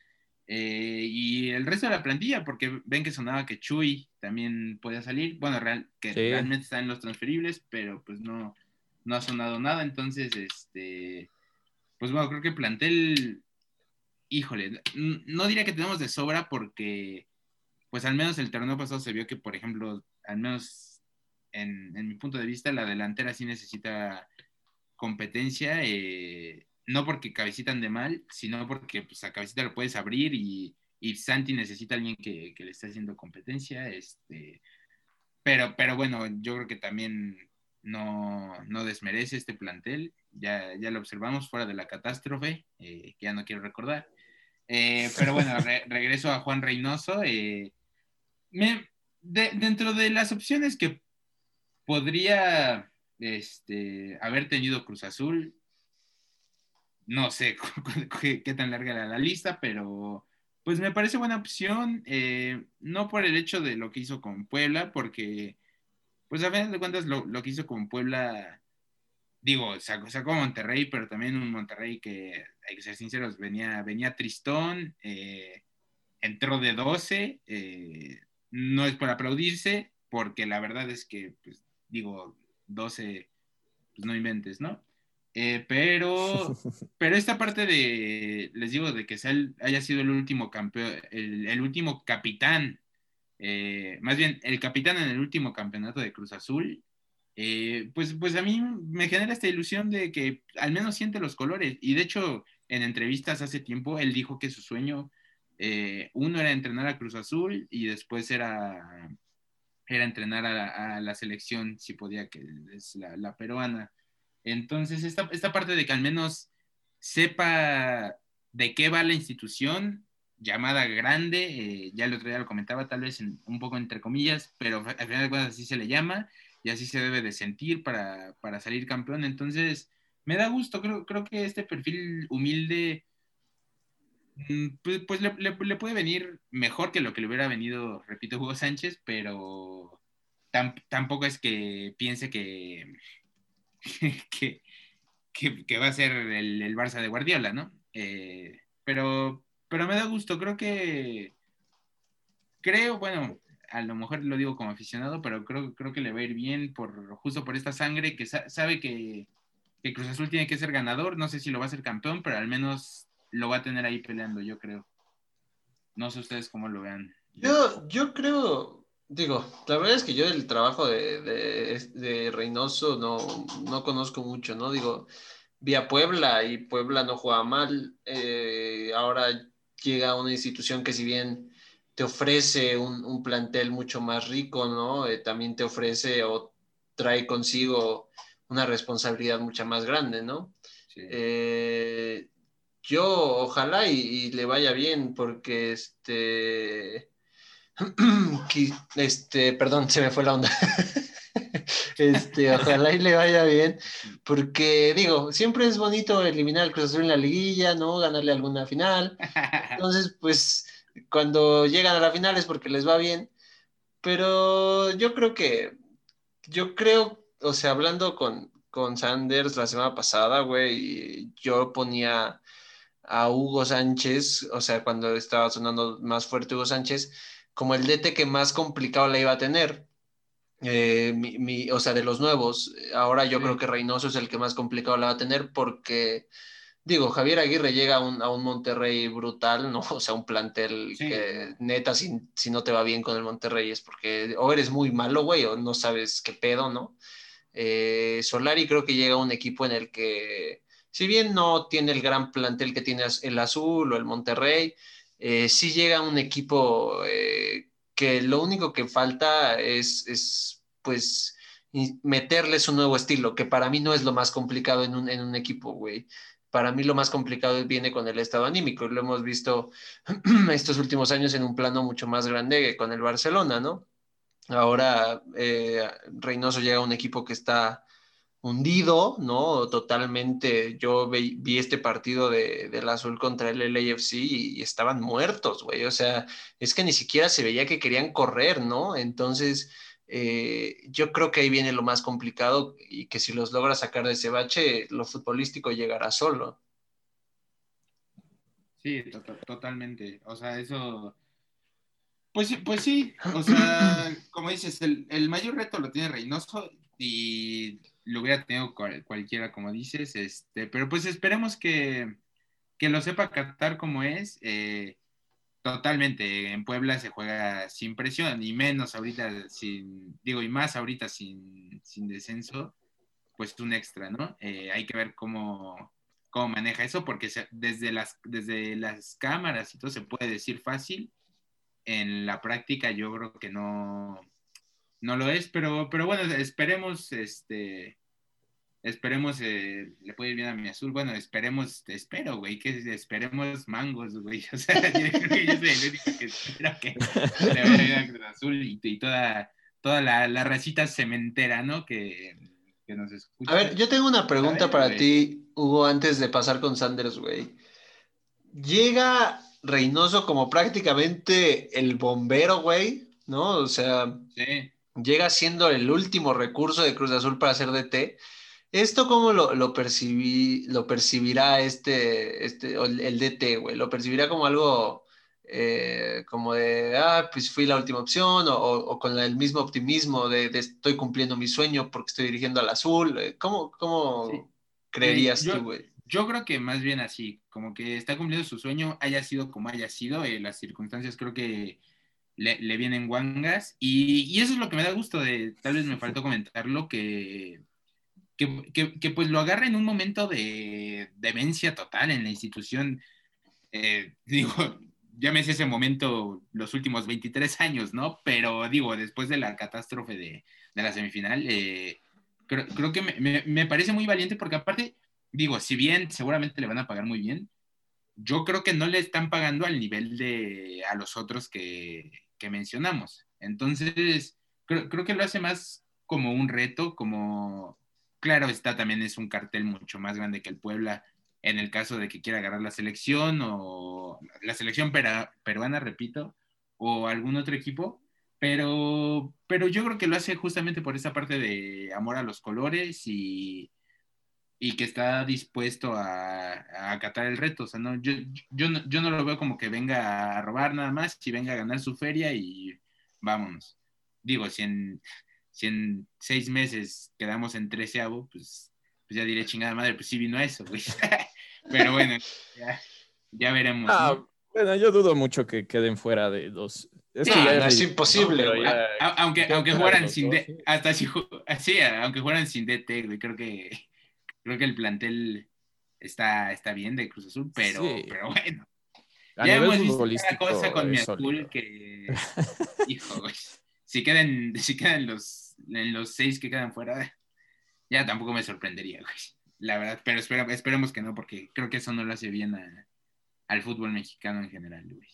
Eh, y el resto de la plantilla, porque ven que sonaba que Chuy también podía salir. Bueno, real, que realmente está en los transferibles, pero pues no, no ha sonado nada. Entonces, este, pues bueno, creo que plantel, híjole, no diría que tenemos de sobra porque, pues al menos el torneo pasado se vio que, por ejemplo, al menos en, mi punto de vista, la delantera sí necesita competencia. Eh, no porque Cabecita de mal, sino porque pues, a Cabecita lo puedes abrir y, y Santi necesita alguien que, le esté haciendo competencia. Este, pero, pero bueno, yo creo que también no, desmerece este plantel. Ya, ya lo observamos fuera de la catástrofe, eh, que ya no quiero recordar. Eh, pero bueno, regreso a Juan Reynoso. Eh, dentro de las opciones que podría este, haber tenido Cruz Azul, no sé qué, tan larga era la lista, pero pues me parece buena opción, eh, no por el hecho de lo que hizo con Puebla, porque pues a fin de cuentas lo, que hizo con Puebla, digo, sacó, sacó, Monterrey, pero también un Monterrey que, hay que ser sinceros, venía, venía tristón, eh, entró de 12, eh, no es por aplaudirse, porque la verdad es que, pues, digo, 12, pues no inventes, ¿no? Eh, pero, pero esta parte de, les digo, de que haya sido el último campeón, el, último capitán, eh, más bien el capitán en el último campeonato de Cruz Azul, eh, pues, pues a mí me genera esta ilusión de que al menos siente los colores. Y de hecho, en entrevistas hace tiempo, él dijo que su sueño, uno era entrenar a Cruz Azul y después era, era entrenar a, la selección, si podía, que es la peruana. Entonces, esta, esta parte de que al menos sepa de qué va la institución llamada grande, eh, ya el otro día lo comentaba, tal vez un poco entre comillas, pero al final de cuentas así se le llama y así se debe de sentir para, salir campeón. Entonces, me da gusto, creo, creo que este perfil humilde, mm, pues, pues le, puede venir mejor que lo que le hubiera venido, repito, Hugo Sánchez, pero tampoco es que piense que que, que, va a ser el, el, Barça de Guardiola, ¿no? Eh, pero, pero me da gusto, creo que, creo, bueno, a lo mejor lo digo como aficionado, pero creo, creo que le va a ir bien por, justo por esta sangre que sabe que, que Cruz Azul tiene que ser ganador, no sé si lo va a ser campeón, pero al menos lo va a tener ahí peleando, yo creo. No sé ustedes cómo lo vean. Yo, yo creo, Digo, la verdad es que yo el trabajo de, de, Reynoso no, no, conozco mucho, ¿no? Digo, vi a Puebla y Puebla no juega mal. Eh, ahora llega a una institución que si bien te ofrece un, plantel mucho más rico, ¿no? Eh, también te ofrece o trae consigo una responsabilidad mucha más grande, ¿no? Eh, yo ojalá y, le vaya bien porque este este, perdón, se me fue la onda. Este, ojalá y le vaya bien, porque digo, siempre es bonito eliminar al Cruz Azul en la liguilla, ¿no? Ganarle alguna final. Entonces, pues, cuando llegan a la final es porque les va bien. Pero yo creo que, yo creo, o sea, hablando con, con Sanders la semana pasada, güey, yo ponía a Hugo Sánchez, o sea, cuando estaba sonando más fuerte Hugo Sánchez, como el DT que más complicado la iba a tener. Eh, o sea, de los nuevos, ahora yo creo que Reynoso es el que más complicado la va a tener porque, digo, Javier Aguirre llega a un, a un Monterrey brutal, ¿no? O sea, un plantel que neta, si, si, no te va bien con el Monterrey es porque o eres muy malo, güey, o no sabes qué pedo, ¿no? Eh, Solari creo que llega a un equipo en el que, si bien no tiene el gran plantel que tiene el Azul o el Monterrey, eh, sí llega un equipo eh, que lo único que falta es, pues meterles un nuevo estilo, que para mí no es lo más complicado en un, en un equipo, güey. Para mí lo más complicado viene con el estado anímico. Lo hemos visto estos últimos años en un plano mucho más grande con el Barcelona, ¿no? Ahora eh, Reynoso llega a un equipo que está hundido, ¿no? Totalmente. Yo vi, este partido de, del Azul contra el LAFC y, estaban muertos, güey. O sea, es que ni siquiera se veía que querían correr, ¿no? Entonces, eh, yo creo que ahí viene lo más complicado y que si los logra sacar de ese bache, lo futbolístico llegará solo. Sí, totalmente. O sea, eso pues, pues sí, o sea, como dices, el, mayor reto lo tiene Reynoso y lo hubiera tenido cualquiera, como dices, este, pero pues esperemos que, lo sepa captar como es. Eh, totalmente, en Puebla se juega sin presión, y menos ahorita sin, digo, y más ahorita sin, descenso, pues un extra, ¿no? Eh, hay que ver cómo, cómo maneja eso, porque desde, las, desde las cámaras y todo se puede decir fácil, en la práctica yo creo que no, no lo es, pero, pero bueno, esperemos, este, esperemos, eh, le puede ir bien a mi azul, bueno, esperemos, espero, güey, que esperemos mangos, güey, o sea, yo creo que yo soy el único que espera que le vaya bien a Azul y, toda, toda la, la racita cementera, ¿no? Que, que nos escucha. A ver, yo tengo una pregunta para ti, Hugo, antes de pasar con Sanders, güey. Llega Reynoso como prácticamente el bombero, güey, ¿no? O sea, llega siendo el último recurso de Cruz Azul para hacer DT. ¿Esto cómo lo, lo, percibí, lo percibirá este, este el, DT, güey? ¿Lo percibirá como algo eh, como de, ah, pues fui la última opción, o, con el mismo optimismo de, estoy cumpliendo mi sueño porque estoy dirigiendo al azul? ¿Cómo, cómo creerías tú, güey? Yo creo que más bien así, como que está cumpliendo su sueño, haya sido como haya sido, eh, las circunstancias creo que le, vienen guangas y, eso es lo que me da gusto de, tal vez me faltó comentarlo, que, que, pues lo agarra en un momento de demencia total en la institución. Eh, digo, llámese ese momento los últimos 23 años, ¿no? Pero digo, después de la catástrofe de, la semifinal, eh, creo, que me, me, parece muy valiente porque aparte digo, si bien seguramente le van a pagar muy bien, yo creo que no le están pagando al nivel de a los otros que, mencionamos. Entonces, creo, que lo hace más como un reto, como, claro está, también es un cartel mucho más grande que el Puebla en el caso de que quiera agarrar la selección o la selección peruana, repito, o algún otro equipo, pero, pero yo creo que lo hace justamente por esa parte de amor a los colores y, y que está dispuesto a, acatar el reto. O sea, no, yo, yo, no, yo no lo veo como que venga a robar nada más, si venga a ganar su feria y vámonos. Digo, si en, si en seis meses quedamos en treceavo, pues, pues ya diré chingada madre, pues sí vino a eso, güey. Pero bueno, ya, veremos. Ah, bueno, yo dudo mucho que queden fuera de dos. Es, es, imposible, aunque, aunque jugaran sin D, hasta si, así, aunque jugaran sin DT, güey, creo que creo que el plantel está, está bien de Cruz Azul, pero, pero bueno. ya hemos visto una cosa con mi azul que, hijo, güey, si quedan, si quedan los, en los seis que quedan fuera, ya tampoco me sorprendería, güey. La verdad, pero esperemos que no, porque creo que eso no lo hace bien al fútbol mexicano en general, güey.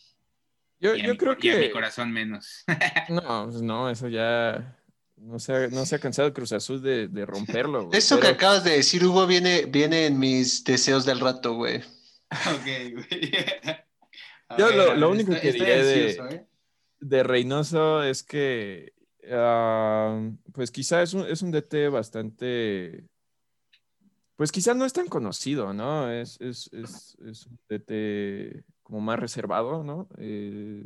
Yo, yo creo que. mi corazón menos. no, pues no, eso ya no se ha, no se ha cansado Cruz Azul de, de romperlo. Eso que acabas de decir, Hugo, viene, viene en mis deseos del rato, güey. Ok, güey. Yo lo, único que diré de, ¿eh? de Reynoso es que, ah, pues quizá es un, es un DT bastante, pues quizá no es tan conocido, ¿no? Es, es, es, es un DT como más reservado, ¿no? Eh,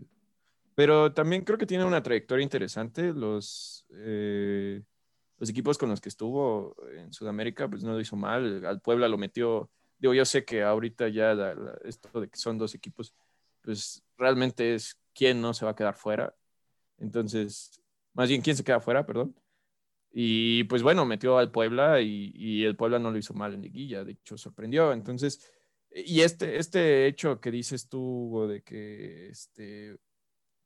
pero también creo que tiene una trayectoria interesante. Los, eh, los equipos con los que estuvo en Sudamérica, pues no lo hizo mal. Al Puebla lo metió. Digo, yo sé que ahorita ya esto de que son dos equipos, pues realmente es quién no se va a quedar fuera. Entonces, más bien quién se queda fuera, perdón. Y pues bueno, metió al Puebla y, y el Puebla no lo hizo mal en liguilla, de hecho sorprendió. Entonces, y este, este hecho que dices tú, de que este,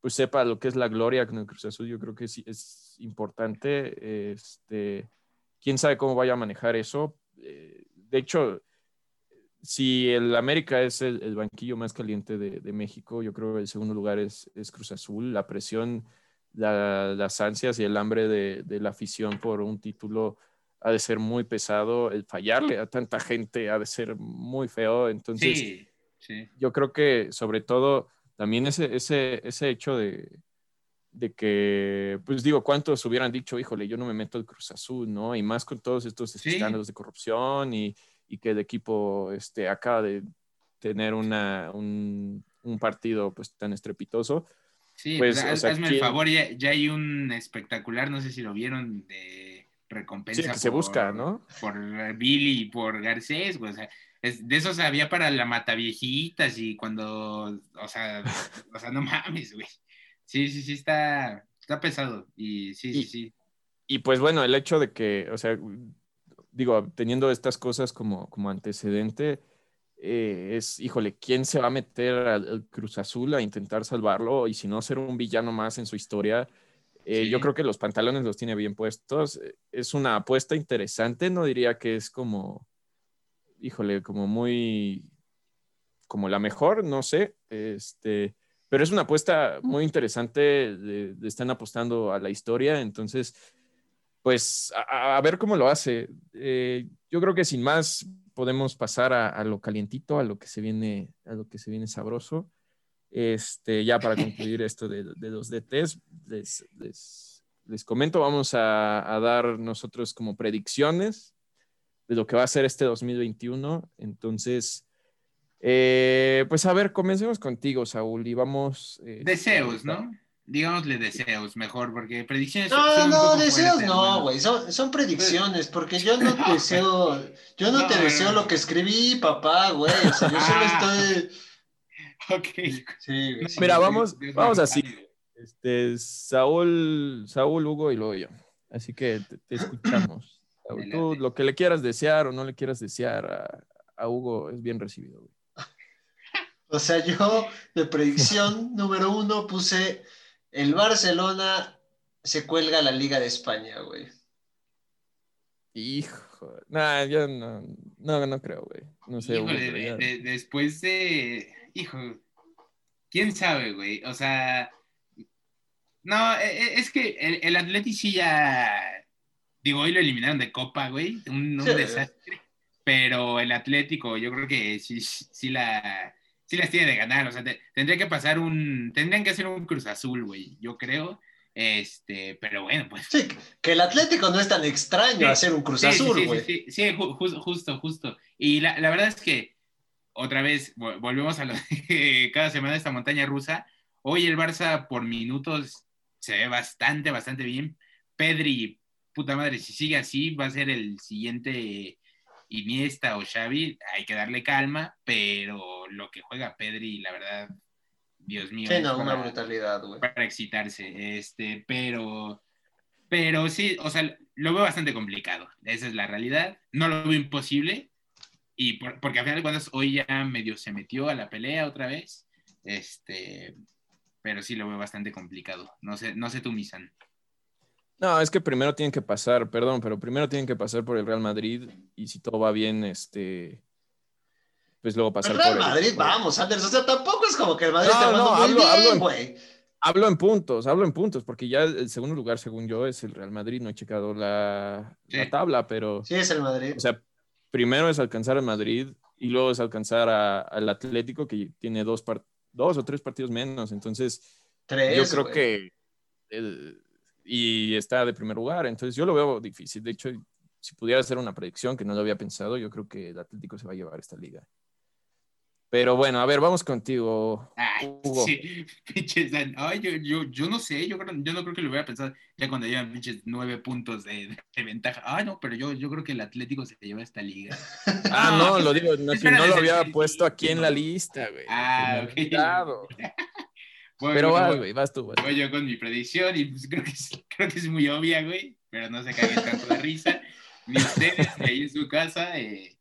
pues sepa lo que es la gloria con el Cruz Azul, yo creo que sí es importante. Este, quién sabe cómo vaya a manejar eso. Eh, de hecho, si el América es el, banquillo más caliente de, México, yo creo que el segundo lugar es, es, Cruz Azul. La presión las ansias y el hambre de, de, la afición por un título ha de ser muy pesado, el fallarle a tanta gente ha de ser muy feo, entonces yo creo que sobre todo también ese, ese, ese hecho de, de que, pues digo, ¿cuántos hubieran dicho, híjole, yo no me meto al Cruz Azul, ¿no? Y más con todos estos escándalos de corrupción y, y, que el equipo este, acaba de tener una, un, un partido pues tan estrepitoso. Sí, pues, pues hazme el favor, ya, ya, hay un espectacular, no sé si lo vieron, de recompensa. Sí, que se busca, ¿no? Por Billy y por Garcés, pues, o sea, de esos había para la mataviejitas y cuando, o sea, o sea, no mames, güey. Sí, sí, sí, está, está pesado. Y sí, sí, sí. Y pues bueno, el hecho de que, o sea, digo, teniendo estas cosas como, como antecedente, eh, es, híjole, ¿quién se va a meter al, Cruz Azul a intentar salvarlo? Y si no, ser un villano más en su historia. Eh, yo creo que los pantalones los tiene bien puestos. Es una apuesta interesante, no diría que es como, híjole, como muy, como la mejor, no sé. Este, pero es una apuesta muy interesante, de, están apostando a la historia, entonces, pues a, ver cómo lo hace. Eh, yo creo que sin más podemos pasar a, lo calientito, a lo que se viene, a lo que se viene sabroso. Este, ya para concluir esto de, de los DTs, les, les, les comento, vamos a, a, dar nosotros como predicciones de lo que va a ser este 2021. Entonces, eh, pues a ver, comencemos contigo, Saúl, y vamos... Eh, deseos, ¿no? Digámosle deseos mejor, porque predicciones... No, no, deseos no, güey, son, predicciones, porque yo no te deseo, yo no, te deseo lo que escribí, papá, güey, o sea, yo solo ah. estoy... Ok. Sí, Mira, vamos, vamos así. Este, Saúl, Saúl, Hugo y luego yo. Así que te, escuchamos. Tú lo que le quieras desear o no le quieras desear a, a Hugo es bien recibido. Güey. O sea, yo de predicción número uno puse el Barcelona se cuelga la Liga de España, güey. Hijo, nah, yo no, no, no creo, güey. No sé. después de, hijo, quién sabe, güey. O sea, no, e, e, es que el, el Atleti sí ya, digo, hoy lo eliminaron de Copa, güey, un, desastre. Pero el Atlético, yo creo que sí, sí la sí las tiene de ganar. O sea, tendría que pasar un. Tendrían que hacer un Cruz Azul, güey, yo creo. Este, pero bueno, pues. Sí, que el Atlético no es tan extraño hacer un Cruz Azul, güey. Sí, sí, justo, justo. Y la, la, verdad es que, otra vez, volvemos a lo de cada semana esta montaña rusa. Hoy el Barça por minutos se ve bastante, bastante bien. Pedri, puta madre, si sigue así, va a ser el siguiente Iniesta o Xavi, hay que darle calma, pero lo que juega Pedri, la verdad, Dios mío. Sí, una brutalidad, güey. Para excitarse, este, pero, pero sí, o sea, lo veo bastante complicado, esa es la realidad, no lo veo imposible, y porque al final de cuentas hoy ya medio se metió a la pelea otra vez, este, pero sí lo veo bastante complicado, no sé, no sé tú, Misan. No, es que primero tienen que pasar, perdón, pero primero tienen que pasar por el Real Madrid y si todo va bien, este, pues luego pasar el Real Madrid, vamos, Anders, o sea, tampoco es como que el Madrid no, no, hablo, bien, güey. Hablo en puntos, hablo en puntos, porque ya el segundo lugar, según yo, es el Real Madrid. No he checado la, la tabla, pero. Sí, es el Madrid. O sea, primero es alcanzar al Madrid y luego es alcanzar al Atlético, que tiene dos, dos o tres partidos menos. Entonces, tres, yo creo que el, y está de primer lugar. Entonces yo lo veo difícil. De hecho, si pudiera hacer una predicción que no lo había pensado, yo creo que el Atlético se va a llevar esta liga. Pero bueno, a ver, vamos contigo. Hugo. Sí, pinches, ay, yo, yo, yo, no sé, yo, yo no creo que lo hubiera pensado ya cuando llevan pinches nueve puntos de, de, ventaja. Ah, no, pero yo, yo creo que el Atlético se lleva esta liga. Ah, no, lo digo, no, no lo había puesto aquí en la lista, güey. Ah, ok. Pero vas, güey, vas tú, güey. Voy yo con mi predicción y pues creo que es, creo que es muy obvia, güey, pero no se caigan tanto de risa. Ni ustedes, ahí en su casa, eh,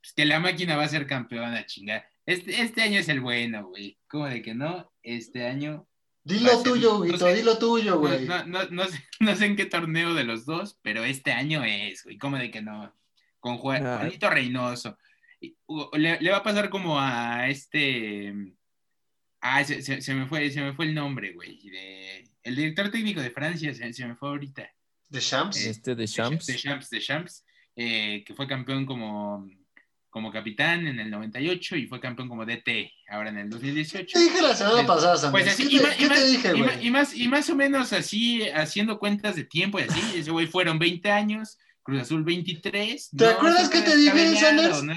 pues que la máquina va a ser campeona, chingada. Este, este año es el bueno, güey. ¿Cómo de que no? Este año. Dilo tuyo, Guito, no dilo tuyo, güey. No, no, no, sé, no, sé, en qué torneo de los dos, pero este año es, güey. ¿Cómo de que no? Con Juanito Reynoso. Le, le, va a pasar como a este Ah, se, me fue, se me fue el nombre, güey. el director técnico de Francia se, me fue ahorita. ¿De Champs? Este de Champs. De Champs, de Champs, eh, que fue campeón como, como capitán en el 98 y fue campeón como DT ahora en el 2018. Te dije la semana pasada, Pues así, y, te, dije, güey? Y, más, y más o menos así, haciendo cuentas de tiempo y así, ese güey fueron 20 años, Cruz Azul 23. ¿Te acuerdas que te dije, Sanders? No,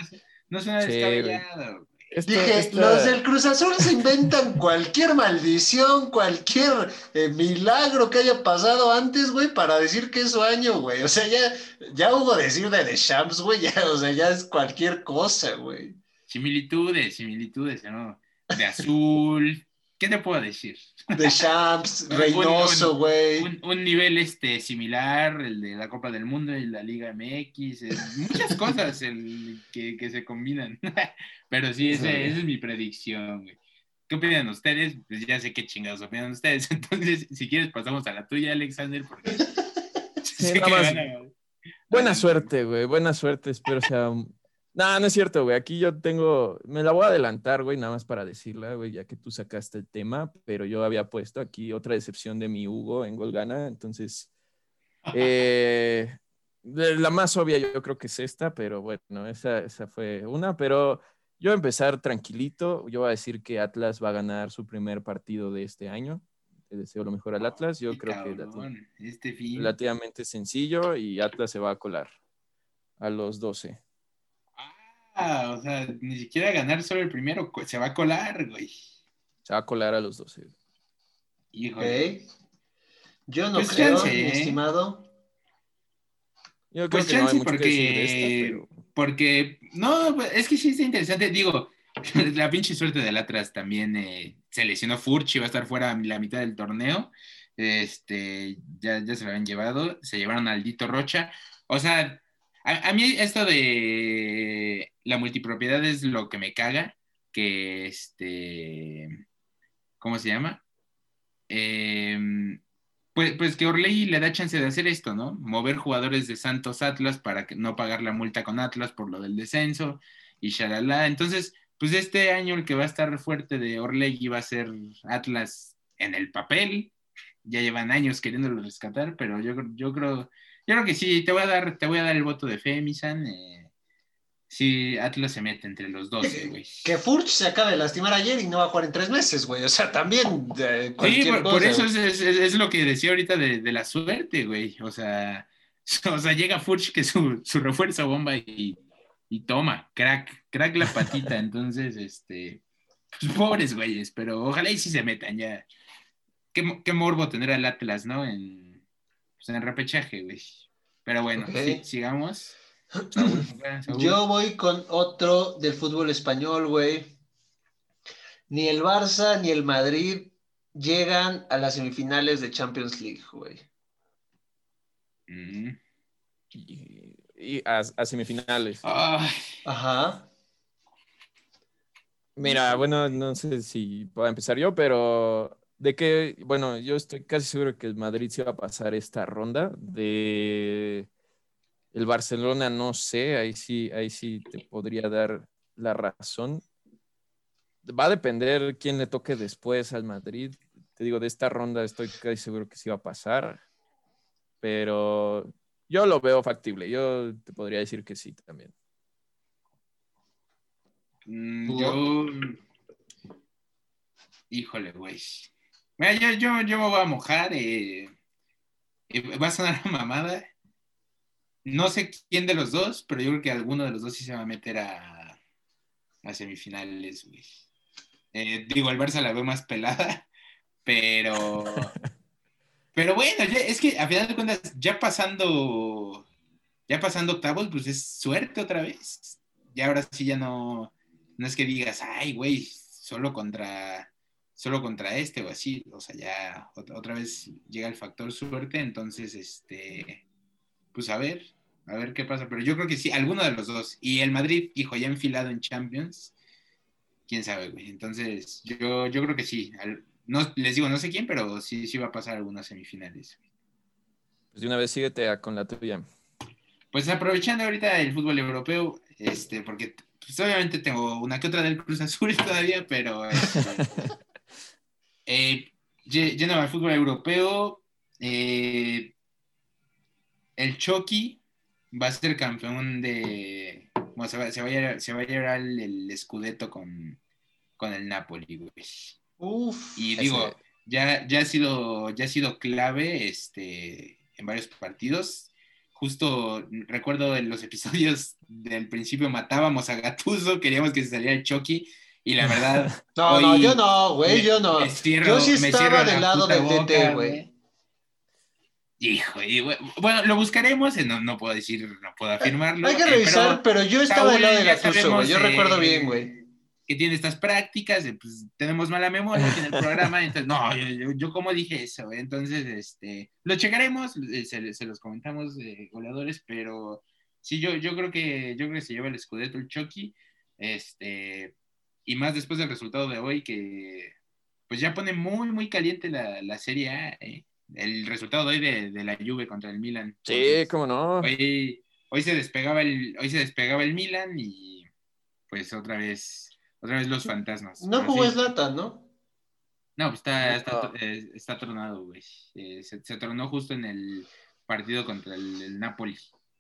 no suena descabellado. Dije, los del Cruz Azul se inventan cualquier maldición, cualquier eh, milagro que haya pasado antes, güey, para decir que es su año, güey. O sea, ya, ya hubo decir de The Shams, güey, ya, o sea, ya es cualquier cosa, güey. Similitudes, similitudes, ¿no? De azul, ¿Qué te puedo decir? De Champs, Reynoso, güey. Un, nivel este, similar, el de la Copa del Mundo y la Liga MX. Muchas cosas que, que, se combinan. Pero sí, esa es mi predicción, güey. ¿Qué opinan ustedes? Pues ya sé qué chingados opinan ustedes. Entonces, si quieres, pasamos a la tuya, Alexander, porque. Buena suerte, güey. Buena suerte. Espero sea no, no es cierto, güey. Aquí yo tengo, me la voy a adelantar, güey, nada más para decirla, güey, ya que tú sacaste el tema, pero yo había puesto aquí otra decepción de mi Hugo en Golgana, entonces, eh, la más obvia yo creo que es esta, pero bueno, esa, esa fue una, pero yo voy a empezar tranquilito, yo voy a decir que Atlas va a ganar su primer partido de este año, te deseo lo mejor al Atlas, yo creo que este relativamente sencillo y Atlas se va a colar a los 12. O sea, ni siquiera ganar solo el primero, se va a colar, güey. Se va a colar a los 12. Híjole. Yo no pues creo, ¿eh? estimado. Yo creo pues que no porque, porque, no, es que sí está interesante. Digo, la pinche suerte del Atlas también eh, se lesionó Furch y va a estar fuera la mitad del torneo. Este, ya, ya se lo habían llevado, se llevaron al Dito Rocha. O sea, a, mí esto de la multipropiedad es lo que me caga, que este, ¿cómo se llama? Em, pues, pues, que Orley le da chance de hacer esto, ¿no? Mover jugadores de Santos Atlas para que no pagar la multa con Atlas por lo del descenso y shalala. Entonces, pues este año el que va a estar fuerte de Orley va a ser Atlas en el papel. Ya llevan años queriéndolo rescatar, pero yo, yo creo yo creo que sí, te voy a dar, te voy a dar el voto de fe, Misan. Eh, sí, Atlas se mete entre los dos, güey. Que Furch se acaba de lastimar ayer y no va a jugar en tres meses, güey. O sea, también. sí, por, eso es, lo que decía ahorita de, la suerte, güey. O sea, o sea, llega Furch que su, su refuerzo bomba y, y toma, crack, crack la patita. Entonces, este. Pues pobres güeyes, pero ojalá y sí se metan ya. Qué, qué morbo tener al Atlas, ¿no? En, pues, en repechaje, güey. Pero bueno, sigamos. Yo voy con otro del fútbol español, güey. Ni el Barça ni el Madrid llegan a las semifinales de Champions League, güey. Mm. Y, a, semifinales. Ajá. Mira, bueno, no sé si puedo empezar yo, pero de que, bueno, yo estoy casi seguro que el Madrid se va a pasar esta ronda. De el Barcelona, no sé, ahí sí, ahí sí te podría dar la razón. Va a depender quién le toque después al Madrid. Te digo, de esta ronda estoy casi seguro que sí va a pasar, pero yo lo veo factible. Yo te podría decir que sí también. Mm, yo, híjole, güey. Yo, yo, yo, me voy a mojar. Eh, va a sonar una mamada. No sé quién de los dos, pero yo creo que alguno de los dos sí se va a meter a, a semifinales, güey. Eh, digo, el Barça la veo más pelada, pero. Pero bueno, es que a final de cuentas, ya pasando. Ya pasando octavos, pues es suerte otra vez. Y ahora sí ya no. No es que digas, ay, güey, solo contra solo contra este o así, o sea, ya otra vez llega el factor suerte, entonces, este, pues a ver, a ver qué pasa, pero yo creo que sí, alguno de los dos. Y el Madrid, hijo, ya enfilado en Champions, quién sabe, güey. Entonces, yo, yo creo que sí. no, les digo, no sé quién, pero sí, sí va a pasar algunas semifinales. Pues de una vez síguete con la tuya. Pues aprovechando ahorita el fútbol europeo, este, porque pues obviamente tengo una que otra del Cruz Azul todavía, pero este, Eh, yendo al fútbol europeo, eh, el Chucky va a ser campeón de. Bueno, se va, se va, a, llevar, el, el Scudetto con, con el Napoli, güey. Uf. Y digo, ya, ya, ha sido, ya ha sido clave este, en varios partidos. Justo recuerdo en los episodios del principio matábamos a Gatuso, queríamos que se saliera el Chucky. Y la verdad. no, no, yo no, güey, yo no. yo sí estaba del lado del TT, güey. Hijo, bueno, lo buscaremos, no, no puedo decir, no puedo afirmarlo. Hay que eh, revisar, pero, yo estaba del lado de Gatuso, güey. Yo recuerdo bien, güey que tiene estas prácticas, pues tenemos mala memoria en el programa, entonces, no, yo, yo, como dije eso, entonces, este, lo checaremos, eh, se, se los comentamos goleadores, pero sí, yo, yo creo que, yo creo que se lleva el escudeto el Chucky, este, y más después del resultado de hoy, que pues ya pone muy, muy caliente la, la Serie A, ¿eh? el resultado de hoy de, de, la Juve contra el Milan. Sí, cómo no. Hoy, hoy, se despegaba el, hoy se despegaba el Milan y pues otra vez otra vez los fantasmas. No jugó Slatan, ¿no? No, pues está, está, eh, está tronado, güey. Eh, se, se, tronó justo en el partido contra el, Napoli.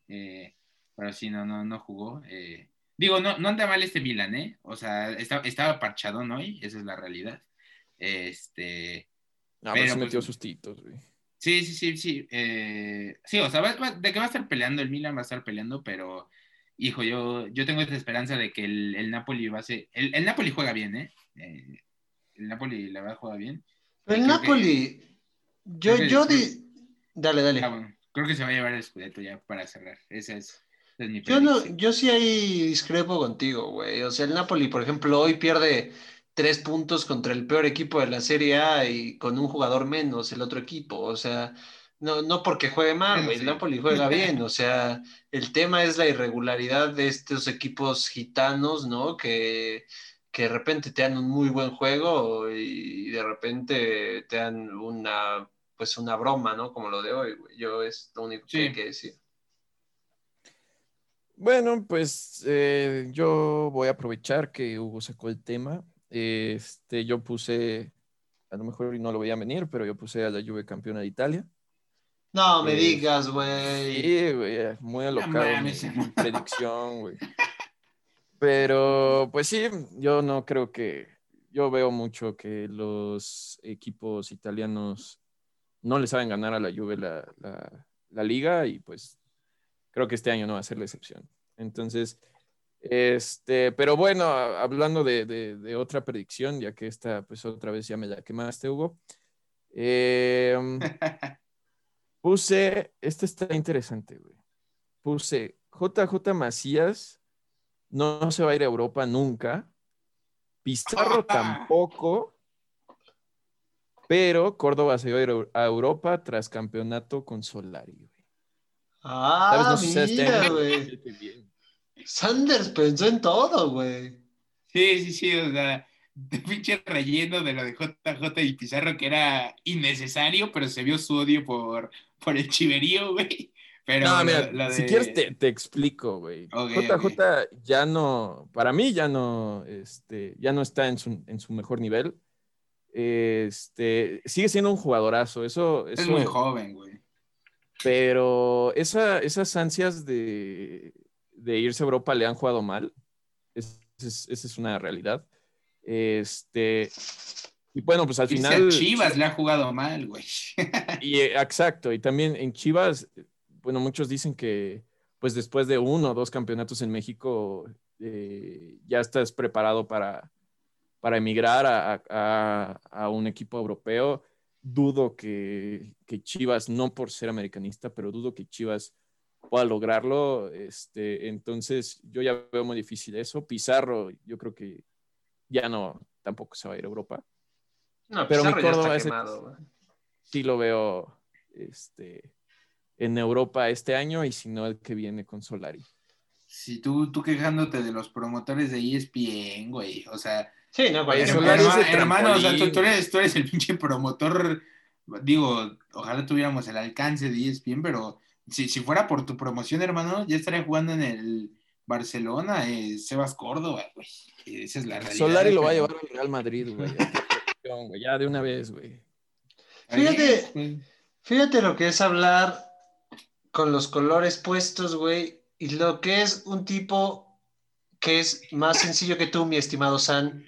Eh, pero sí, no, no, no jugó. Digo, no, no anda mal este Milan, ¿eh? O sea, estaba parchado hoy, esa es la realidad. Este. No, pero se metió pues, sustitos, güey. Sí, sí, sí, sí. sí, o sea, de que va a estar peleando, el Milan va a estar peleando, pero hijo, yo, yo tengo esa esperanza de que el, el Napoli va a ser. El, el, Napoli juega bien, ¿eh? ¿eh? el Napoli, la verdad, juega bien. El Napoli. yo, yo. Dale, dale. Ah, creo que se va a llevar el Scudetto ya para cerrar. Esa es. Yo, no, yo sí ahí discrepo contigo, güey. O sea, el Napoli, por ejemplo, hoy pierde tres puntos contra el peor equipo de la Serie A y con un jugador menos el otro equipo. O sea, no, no porque juegue mal, güey. El Napoli juega bien. O sea, el tema es la irregularidad de estos equipos gitanos, ¿no? Que, de repente te dan un muy buen juego y de repente te dan una, pues una broma, ¿no? Como lo de hoy, güey. Yo es lo único que hay que decir. Bueno, pues eh, yo voy a aprovechar que Hugo sacó el tema. Este, yo puse, a lo mejor no lo veía venir, pero yo puse a la Juve campeona de Italia. No me digas, güey. Sí, güey, muy alocado mi, predicción, güey. Pero, pues sí, yo no creo que. Yo veo mucho que los equipos italianos no le saben ganar a la Juve la, la, liga y pues creo que este año no va a ser la excepción. Entonces, este, pero bueno, hablando de, de, otra predicción, ya que esta, pues otra vez ya me la quemaste, Hugo. Eh, Puse, este está interesante, güey. Puse JJ Macías, no, se va a ir a Europa nunca. Pizarro tampoco. Pero Córdoba se va a ir a Europa tras campeonato con Solari. Ah, mira, güey. Sanders pensó en todo, güey. Sí, sí, sí, o sea, de pinche relleno de lo de JJ y Pizarro que era innecesario, pero se vio su odio por, por el chiverío, güey. Pero no, mira, si quieres te, explico, güey. JJ ya no, para mí ya no, este, ya no está en su, en su mejor nivel. Este, sigue siendo un jugadorazo, eso, es muy joven, güey. Pero esa, esas ansias de, de, irse a Europa le han jugado mal. esa es una realidad. Este, y bueno, pues al final. Chivas le ha jugado mal, güey. y eh, exacto, y también en Chivas, bueno, muchos dicen que pues después de uno o dos campeonatos en México eh, ya estás preparado para, para emigrar a, a, un equipo europeo. Dudo que, que, Chivas, no por ser americanista, pero dudo que Chivas pueda lograrlo. Este, entonces, yo ya veo muy difícil eso. Pizarro, yo creo que ya no, tampoco se va a ir a Europa. No, pero mi Córdoba es sí lo veo este, en Europa este año y si no el que viene con Solari. Si tú, tú quejándote de los promotores de ESPN, güey, o sea... Sí, no, güey. Hermano, o sea, tú, eres, tú eres el pinche promotor, digo, ojalá tuviéramos el alcance de ESPN, pero si, si fuera por tu promoción, hermano, ya estaría jugando en el Barcelona, eh, Sebas Córdoba, güey. Esa es la realidad. Solari lo va a llevar al Real Madrid, güey. Ya de una vez, güey. Fíjate, fíjate lo que es hablar con los colores puestos, güey, y lo que es un tipo que es más sencillo que tú, mi estimado San.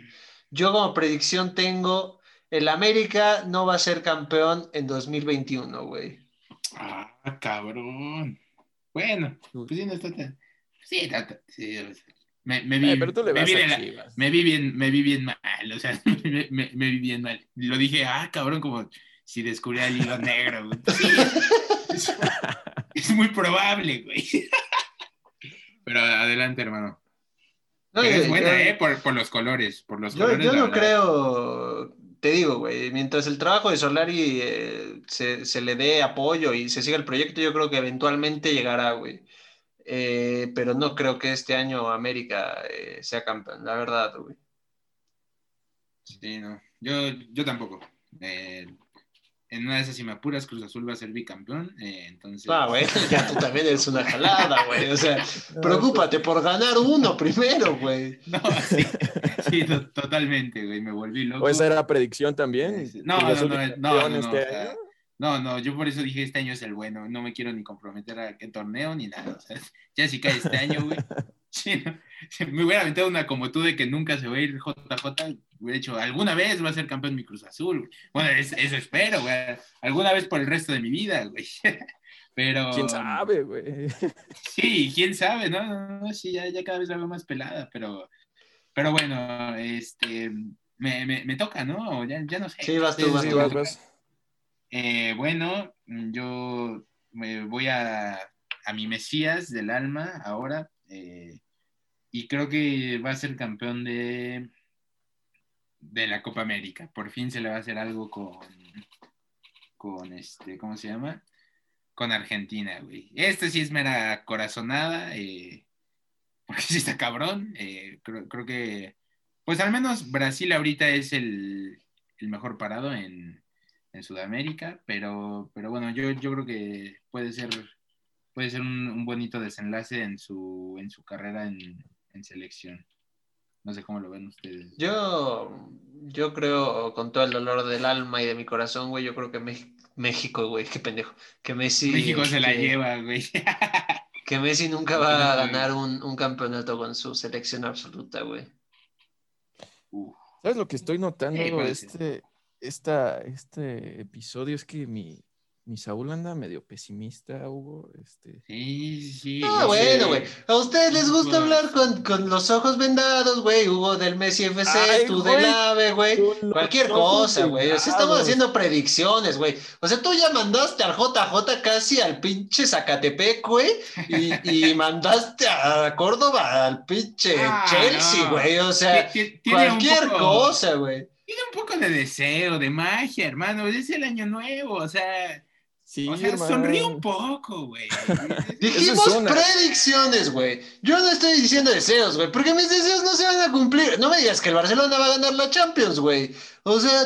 Yo como predicción tengo, el América no va a ser campeón en 2021, güey. Ah, cabrón. Bueno, pues sí, no está tan... Sí, sí, me, me, vi, me, vi bien, me, vi bien, me vi bien mal, o sea, me, me, vi bien mal. Lo dije, ah, cabrón, como si descubriera el hilo negro, güey. es, muy probable, güey. Pero adelante, hermano. No, es buena, ¿eh? Por, por, los colores, por los yo, colores. Yo no creo, te digo, güey, mientras el trabajo de Solari eh, se, se, le dé apoyo y se siga el proyecto, yo creo que eventualmente llegará, güey. Eh, pero no creo que este año América eh, sea campeón, la verdad, güey. Sí, no. Yo, yo tampoco. Eh, en una de esas, si me apuras, Cruz Azul va a ser bicampeón. entonces... Ah, güey, ya tú también eres una jalada, güey. O sea, preocúpate por ganar uno primero, güey. No, sí, sí totalmente, güey. Me volví loco. ¿O esa era predicción también? No, no, no, no, no, este no, no, yo por eso dije este año es el bueno, no me quiero ni comprometer a qué torneo ni nada, o sea, ya si cae este año, güey, sí, me hubiera aventado una como tú de que nunca se va a ir JJ, hubiera dicho, alguna vez va a ser campeón mi Cruz Azul, bueno, eso espero, güey, alguna vez por el resto de mi vida, güey, pero... ¿Quién sabe, güey? Sí, quién sabe, ¿no? no, no sí, ya, ya, cada vez la veo más pelada, pero, pero bueno, este, me, me, me toca, ¿no? Ya, ya no sé. Sí, vas tú, vas tú, vas. Eh, bueno, yo me voy a, mi Mesías del alma ahora eh, y creo que va a ser campeón de, de la Copa América. Por fin se le va a hacer algo con, con este, ¿cómo se llama? Con Argentina, güey. Este sí es mera corazonada, eh, porque sí está cabrón. creo, creo, que, pues al menos Brasil ahorita es el, el mejor parado en, en Sudamérica, pero, pero bueno, yo, yo creo que puede ser, puede ser un, bonito desenlace en su, en su carrera en, selección. No sé cómo lo ven ustedes. Yo, yo creo, con todo el dolor del alma y de mi corazón, güey, yo creo que México, güey, qué pendejo. Que Messi. México se la lleva, güey. que Messi nunca va a ganar un, un campeonato con su selección absoluta, güey. ¿Sabes lo que estoy notando? este, esta, este episodio es que mi, mi Saúl anda medio pesimista, Hugo. Este... Sí, sí. Ah, bueno, güey. A ustedes les gusta hablar con, con, los ojos vendados, güey. Hugo del Messi FC, tú del AVE, güey. Cualquier cosa, güey. O sea, estamos haciendo predicciones, güey. O sea, tú ya mandaste al JJ casi al pinche Zacatepec, güey. Y, y mandaste a Córdoba al pinche ah, Chelsea, güey. O sea, cualquier cosa, güey. Tiene un poco de deseo, de magia, hermano. Es el año nuevo, o sea. Sí, o sea, sonríe un poco, güey. Dijimos predicciones, güey. Yo no estoy diciendo deseos, güey, porque mis deseos no se van a cumplir. No me digas que el Barcelona va a ganar la Champions, güey. O sea,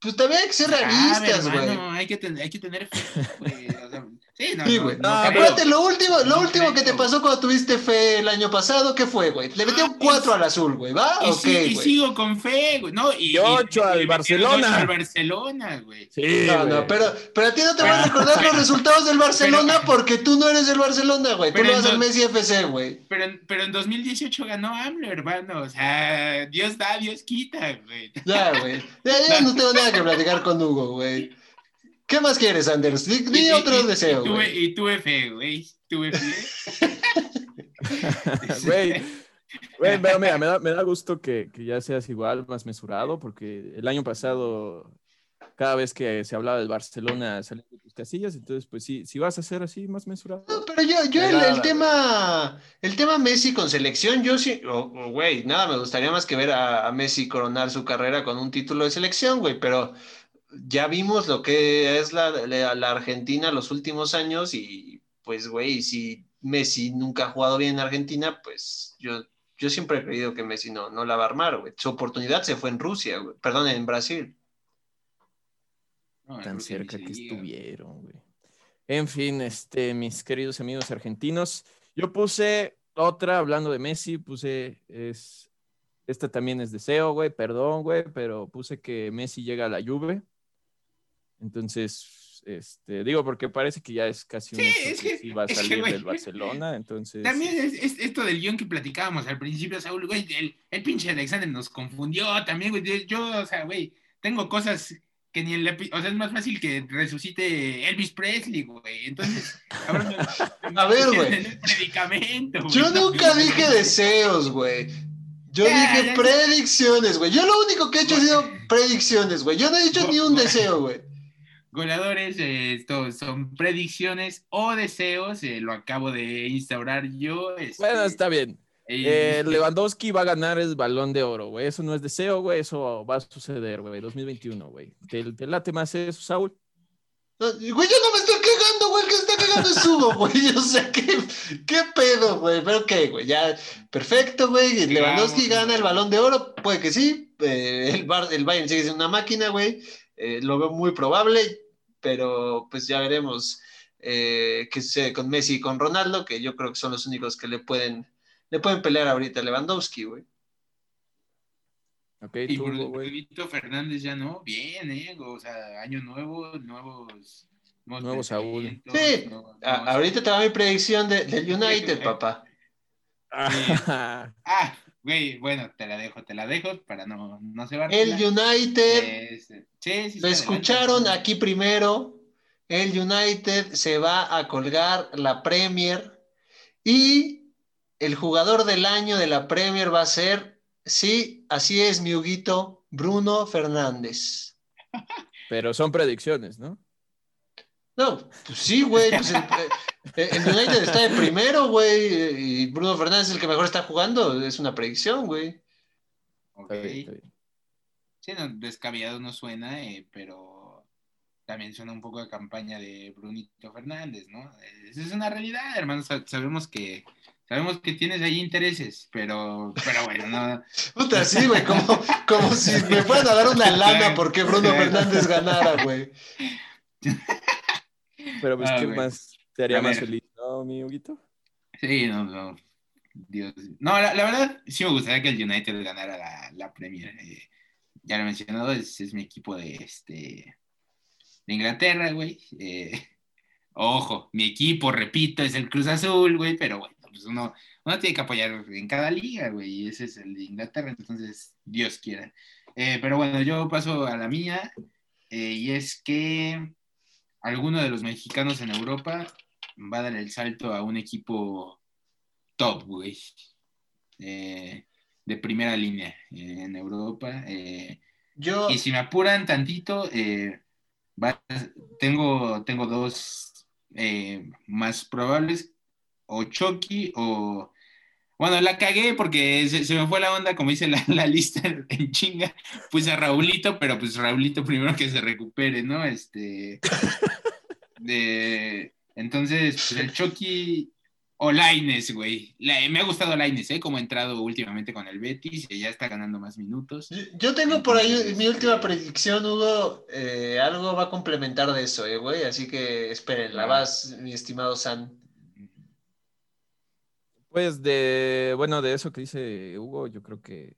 pues también hay que ser realistas, güey. Hay que, hay que tener fe, güey. O sea, Sí, güey. Acuérdate, lo último, lo último que te pasó cuando tuviste fe el año pasado, ¿qué fue, güey? Le metió un 4 al azul, güey, ¿va? Y, sí, y sigo con fe, güey, ¿no? Y, 8 al Barcelona. al Barcelona, güey. Sí, no, no, pero, pero a ti no te van a recordar los resultados del Barcelona porque tú no eres el Barcelona, güey. Tú no vas al Messi FC, güey. Pero, pero en 2018 ganó AMLO, hermano. O sea, Dios da, Dios quita, güey. Ya, güey. Ya, ya no tengo nada que platicar con Hugo, güey. ¿Qué más quieres, Anders? Di, otro deseo, güey. Y tuve fe, güey. Tuve fe. Güey. Güey, pero mira, me da, me da gusto que, que, ya seas igual, más mesurado, porque el año pasado, cada vez que se hablaba del Barcelona, salían de tus casillas, entonces, pues sí, si vas a ser así, más mesurado. No, pero yo, yo el, tema, el tema Messi con selección, yo sí, güey, nada, me gustaría más que ver a, a Messi coronar su carrera con un título de selección, güey, pero ya vimos lo que es la, la, Argentina los últimos años y pues, güey, si Messi nunca ha jugado bien en Argentina, pues yo, yo siempre he creído que Messi no, no la va a armar, güey. Su oportunidad se fue en Rusia, güey. Perdón, en Brasil. Tan cerca que estuvieron, güey. En fin, este, mis queridos amigos argentinos, yo puse otra, hablando de Messi, puse, es Este también es deseo, güey, perdón, güey, pero puse que Messi llega a la Juve. Entonces, este, digo, porque parece que ya es casi un hecho que, sí va a salir del Barcelona, entonces... También es, esto del guion que platicábamos al principio, Saúl, güey, el, el pinche Alexander nos confundió también, güey, yo, o sea, güey, tengo cosas que ni el o sea, es más fácil que resucite Elvis Presley, güey. Entonces, a ver, güey. Yo nunca dije deseos, güey. Yo dije predicciones, güey. Yo lo único que he hecho ha sido predicciones, güey. Yo no he dicho ni un deseo, güey. Goleadores, eh, son predicciones o deseos, eh, lo acabo de instaurar yo. Este, bueno, está bien. Eh, Lewandowski va a ganar el balón de oro, güey. Eso no es deseo, güey. Eso va a suceder, güey. 2021, güey. ¿Te, late más eso, Saúl? güey, yo no me estoy cagando, güey. El que está cagando es Hugo, güey. O sea, ¿qué, qué pedo, güey? Pero qué, güey. Ya, perfecto, güey. Lewandowski gana el balón de oro. Puede que sí. Eh, el, el Bayern sigue siendo una máquina, güey. Eh, lo veo muy probable. Pero pues ya veremos qué sucede con Messi y con Ronaldo, que yo creo que son los únicos que le pueden le pueden pelear ahorita a Lewandowski, güey. Ok, y güey. Fernández ya no, bien, ¿eh? O sea, año nuevo, nuevos. Nuevos Saúl. Sí, ahorita te va mi predicción de, del United, papá. ah, güey, bueno, te la dejo, te la dejo para no, no se va. El United, sí, sí, lo escucharon aquí primero. El United se va a colgar la Premier y el jugador del año de la Premier va a ser, sí, así es, mi Huguito, Bruno Fernández. Pero son predicciones, ¿no? No, pues sí, güey. Pues el, eh, United está de primero, güey. Y Bruno Fernández es el que mejor está jugando. Es una predicción, güey. Ok. Sí, no, descabellado no suena, eh, pero también suena un poco de campaña de Brunito Fernández, ¿no? Esa es una realidad, hermanos. Sabemos que Sabemos que tienes ahí intereses, pero, pero bueno, no. Puta, sí, güey, como, como si me fueran a dar una lana porque Bruno Fernández ganara, güey. Pero pues, ah, ¿qué más te haría más feliz, no, mi Huguito? Sí, no, no. Dios. No, la, verdad, sí me gustaría que el United ganara la, la Premier. Eh, ya lo he mencionado, es, es, mi equipo de este de Inglaterra, güey. Eh, ojo, mi equipo, repito, es el Cruz Azul, güey, pero bueno pues uno, tiene que apoyar en cada liga, güey, y ese es el de Inglaterra, entonces Dios quiera. Eh, pero bueno, yo paso a la mía, eh, y es que alguno de los mexicanos en Europa va a dar el salto a un equipo top, güey, eh, de primera línea en Europa. yo... Y si me apuran tantito, tengo, tengo dos más probables o Chucky o... Bueno, la cagué porque se, me fue la onda, como dice la, la, lista en chinga, pues a Raulito, pero pues Raulito primero que se recupere, ¿no? Este... De, entonces, pues el Chucky o Laines, güey. me ha gustado Laines, ¿eh? Como ha entrado últimamente con el Betis y ya está ganando más minutos. Yo tengo por ahí mi última predicción, Hugo. Eh, algo va a complementar de eso, ¿eh, güey? Así que esperen, la vas, mi estimado San. Pues de, bueno, de eso que dice Hugo, yo creo que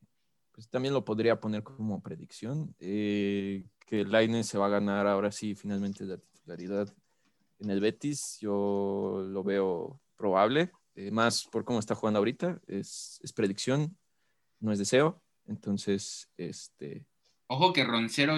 pues, también lo podría poner como predicción, eh, que el se va a ganar ahora sí finalmente la titularidad en el Betis, yo lo veo probable, eh, más por cómo está jugando ahorita, es, es, predicción, no es deseo, entonces, este... Ojo que Roncero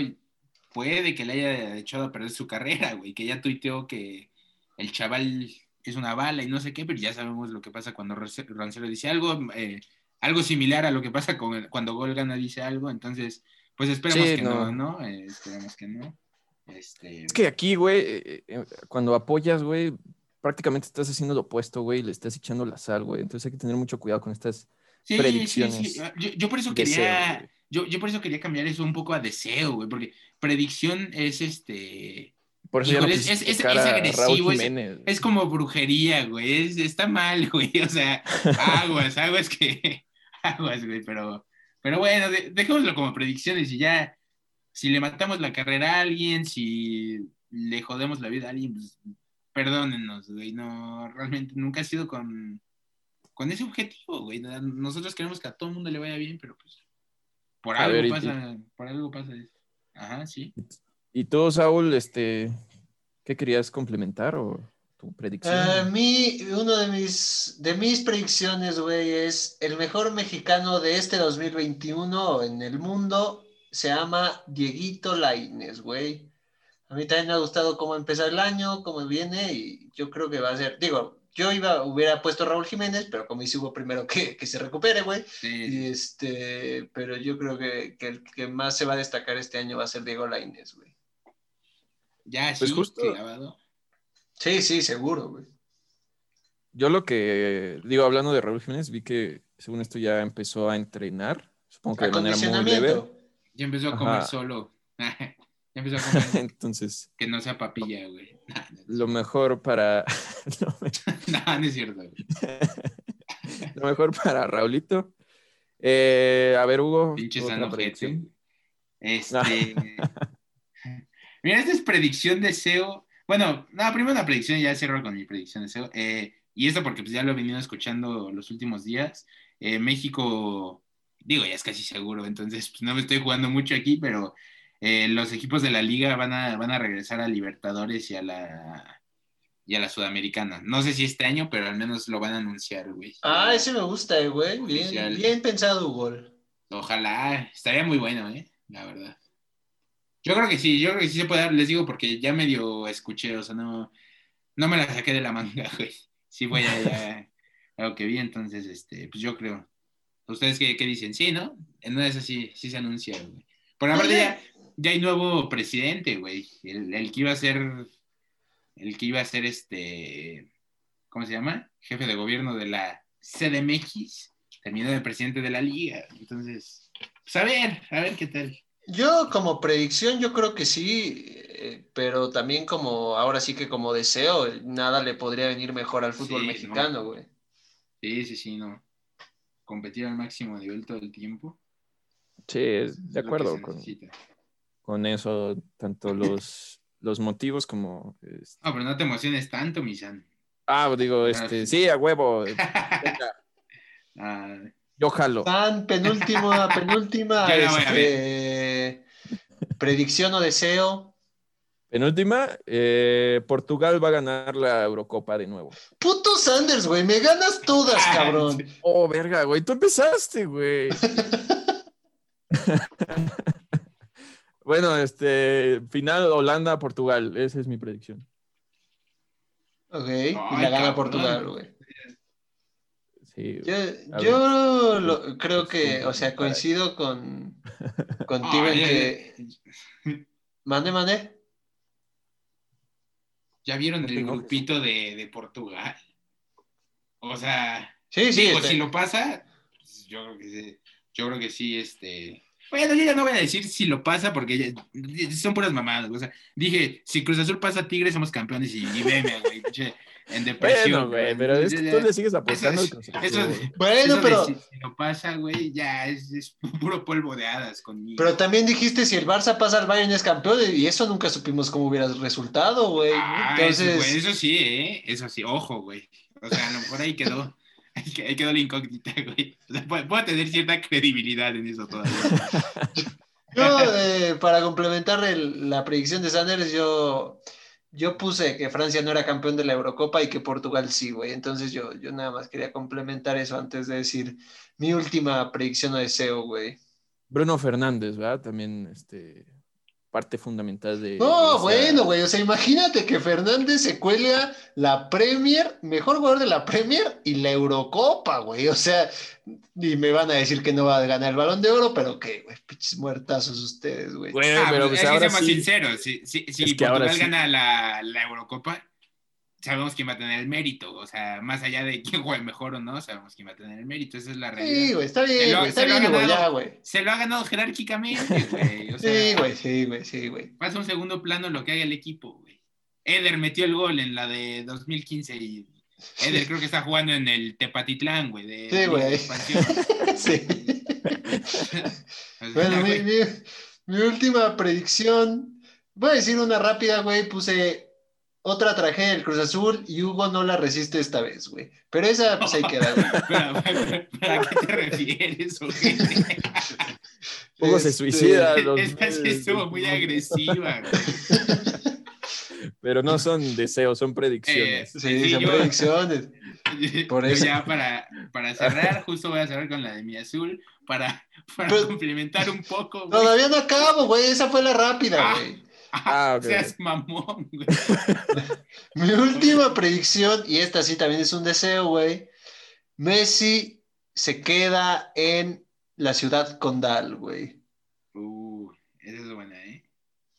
puede que le haya echado a perder su carrera, güey, que ya tuiteó que el chaval es una bala y no sé qué, pero ya sabemos lo que pasa cuando Rancelo dice algo, eh, algo similar a lo que pasa con cuando Golgana dice algo, entonces, pues esperemos que no, ¿no? Eh, esperemos que no. Este... Es que aquí, güey, eh, cuando apoyas, güey, prácticamente estás haciendo lo opuesto, güey, le estás echando la sal, güey, entonces hay que tener mucho cuidado con estas predicciones. Sí, yo, yo, por eso quería... yo, yo por eso quería cambiar eso un poco a deseo, güey, porque predicción es este por eso es, es, agresivo, es, como brujería, güey. está mal, güey. O sea, aguas, aguas que. Aguas, güey. Pero, pero bueno, dejémoslo como predicciones y ya. Si le matamos la carrera a alguien, si le jodemos la vida a alguien, pues perdónennos, güey. No, realmente nunca ha sido con, con ese objetivo, güey. Nosotros queremos que a todo el mundo le vaya bien, pero pues Por algo pasa, por algo pasa. Ajá, sí. ¿Y tú, Saúl, este, qué querías complementar o tu predicción? A mí, uno de mis, de mis predicciones, güey, es el mejor mexicano de este 2021 en el mundo se llama Dieguito Laines, güey. A mí también me ha gustado cómo empezar el año, cómo viene, y yo creo que va a ser, digo, yo iba, hubiera puesto Raúl Jiménez, pero como dice Hugo primero que, que se recupere, güey. Y este, pero yo creo que, que, el que más se va a destacar este año va a ser Diego Lainez, güey. Ya, pues sí, justo. Sí, sí, seguro, güey. Yo lo que digo, hablando de Raúl Jiménez, vi que según esto ya empezó a entrenar. Supongo que de manera muy leve. Ya empezó a comer solo. Ya empezó a comer. Entonces. Que no sea papilla, güey. lo mejor para. no, no es cierto. lo mejor para Raulito. Eh, a ver, Hugo. Pinche Este. Mira, esta es predicción de SEO. Bueno, no, primero la predicción, ya cierro con mi predicción de SEO. Eh, y esto porque pues, ya lo he venido escuchando los últimos días. Eh, México, digo, ya es casi seguro, entonces pues, no me estoy jugando mucho aquí, pero eh, los equipos de la liga van a, van a regresar a Libertadores y a la y a la Sudamericana. No sé si este año, pero al menos lo van a anunciar, güey. Ah, ese me gusta, eh, güey. Bien, bien pensado, Hugo. Ojalá, estaría muy bueno, eh, la verdad. Yo creo que sí, yo creo que sí se puede dar, les digo, porque ya medio escuché, o sea, no, no me la saqué de la manga, güey. Sí voy a, a lo que vi, entonces, este, pues yo creo. ¿Ustedes qué, qué dicen? Sí, ¿no? En una de esas sí, sí se anuncia, güey. Por la verdad, ya, ya hay nuevo presidente, güey. El, que iba a ser, el que iba a ser este, ¿cómo se llama? Jefe de gobierno de la CDMX, terminó de presidente de la liga. Entonces, pues a ver, a ver qué tal. Yo como predicción, yo creo que sí, eh, pero también como, ahora sí que como deseo, nada le podría venir mejor al fútbol mexicano, güey. Sí, sí, sí, no. Competir al máximo nivel todo el tiempo. Sí, de acuerdo con, con eso, tanto los, los motivos como... Este... No, pero no te emociones tanto, Misan. Ah, digo, ah, este, sí, a huevo. ah, yo jalo. Tan penúltima, penúltima, este, predicción o deseo. Penúltima, eh, Portugal va a ganar la Eurocopa de nuevo. Puto Sanders, güey, me ganas todas, cabrón. Oh, verga, güey, tú empezaste, güey. Bueno, este, final Holanda-Portugal, esa es mi predicción. Ok, y la gana Portugal, güey. Sí, yo, creo que, o sea, coincido con contigo en que. Mande, mande. ¿Ya vieron el grupito de, de Portugal? O sea, sí, sí, digo, si lo pasa, pues, yo creo que sí, yo creo que sí, este bueno, yo ya no voy a decir si lo pasa porque son puras mamadas. O sea, dije, si Cruz Azul pasa a Tigres, somos campeones y, y veme, güey, en depresión. Bueno, güey, pero es que tú le sigues apostando eso, eso, Bueno, pero. si, lo pasa, güey, ya es, es, puro polvo de hadas conmigo. Pero también dijiste, si el Barça pasa al Bayern es campeón, y eso nunca supimos cómo hubiera resultado, güey. Ah, Entonces... eso, eso sí, ¿eh? Eso sí, ojo, güey. O sea, a lo mejor ahí quedó. Ahí quedó la incógnita, güey. O sea, puedo, tener cierta credibilidad en eso todavía. yo, eh, para complementar la predicción de Sanders, yo, yo puse que Francia no era campeón de la Eurocopa y que Portugal sí, güey. Entonces yo, yo nada más quería complementar eso antes de decir mi última predicción o deseo, güey. Bruno Fernández, ¿verdad? También este, parte fundamental de... No, bueno, güey, o sea, imagínate que Fernández se cuelga la Premier, mejor jugador de la Premier y la Eurocopa, güey, o sea, y me van a decir que no va a ganar el Balón de Oro, pero que, güey, pinches muertazos ustedes, güey. Bueno, ah, pero pues, pues ahora sí... sincero, si, si, si Portugal gana la, la Eurocopa, sabemos quién va a tener el mérito, o sea, más allá de quién juegue mejor o no, sabemos quién va a tener el mérito, esa es la realidad. Sí, güey, está bien, está bien, güey, ya, güey. Se lo ha ganado jerárquicamente, güey. O sea, sí, güey, sí, güey, sí, güey. Pasa un segundo plano lo que haga el equipo, güey. Eder metió el gol en la de 2015 y Eder creo que está jugando en el Tepatitlán, güey. De, sí, güey. sí. bueno, mi, mi, mi última predicción, voy a decir una rápida, güey, puse otra tragedia del Cruz Azul y Hugo no la resiste esta vez, güey. Pero esa, pues ahí queda, güey. ¿Para, qué te refieres, Hugo se este, suicida. Esta sí estuvo muy agresiva. Pero no son deseos, son predicciones. Eh, sí, son predicciones. Por eso. Ya para, para, cerrar, justo voy a cerrar con la de mi azul, para, para complementar un poco. Todavía no acabo, güey, esa fue la rápida, ah, güey. Ah, Seas mamón, güey. mi última predicción, y esta sí también es un deseo, güey. Messi se queda en la ciudad condal, güey. Uh, esa es buena, ¿eh?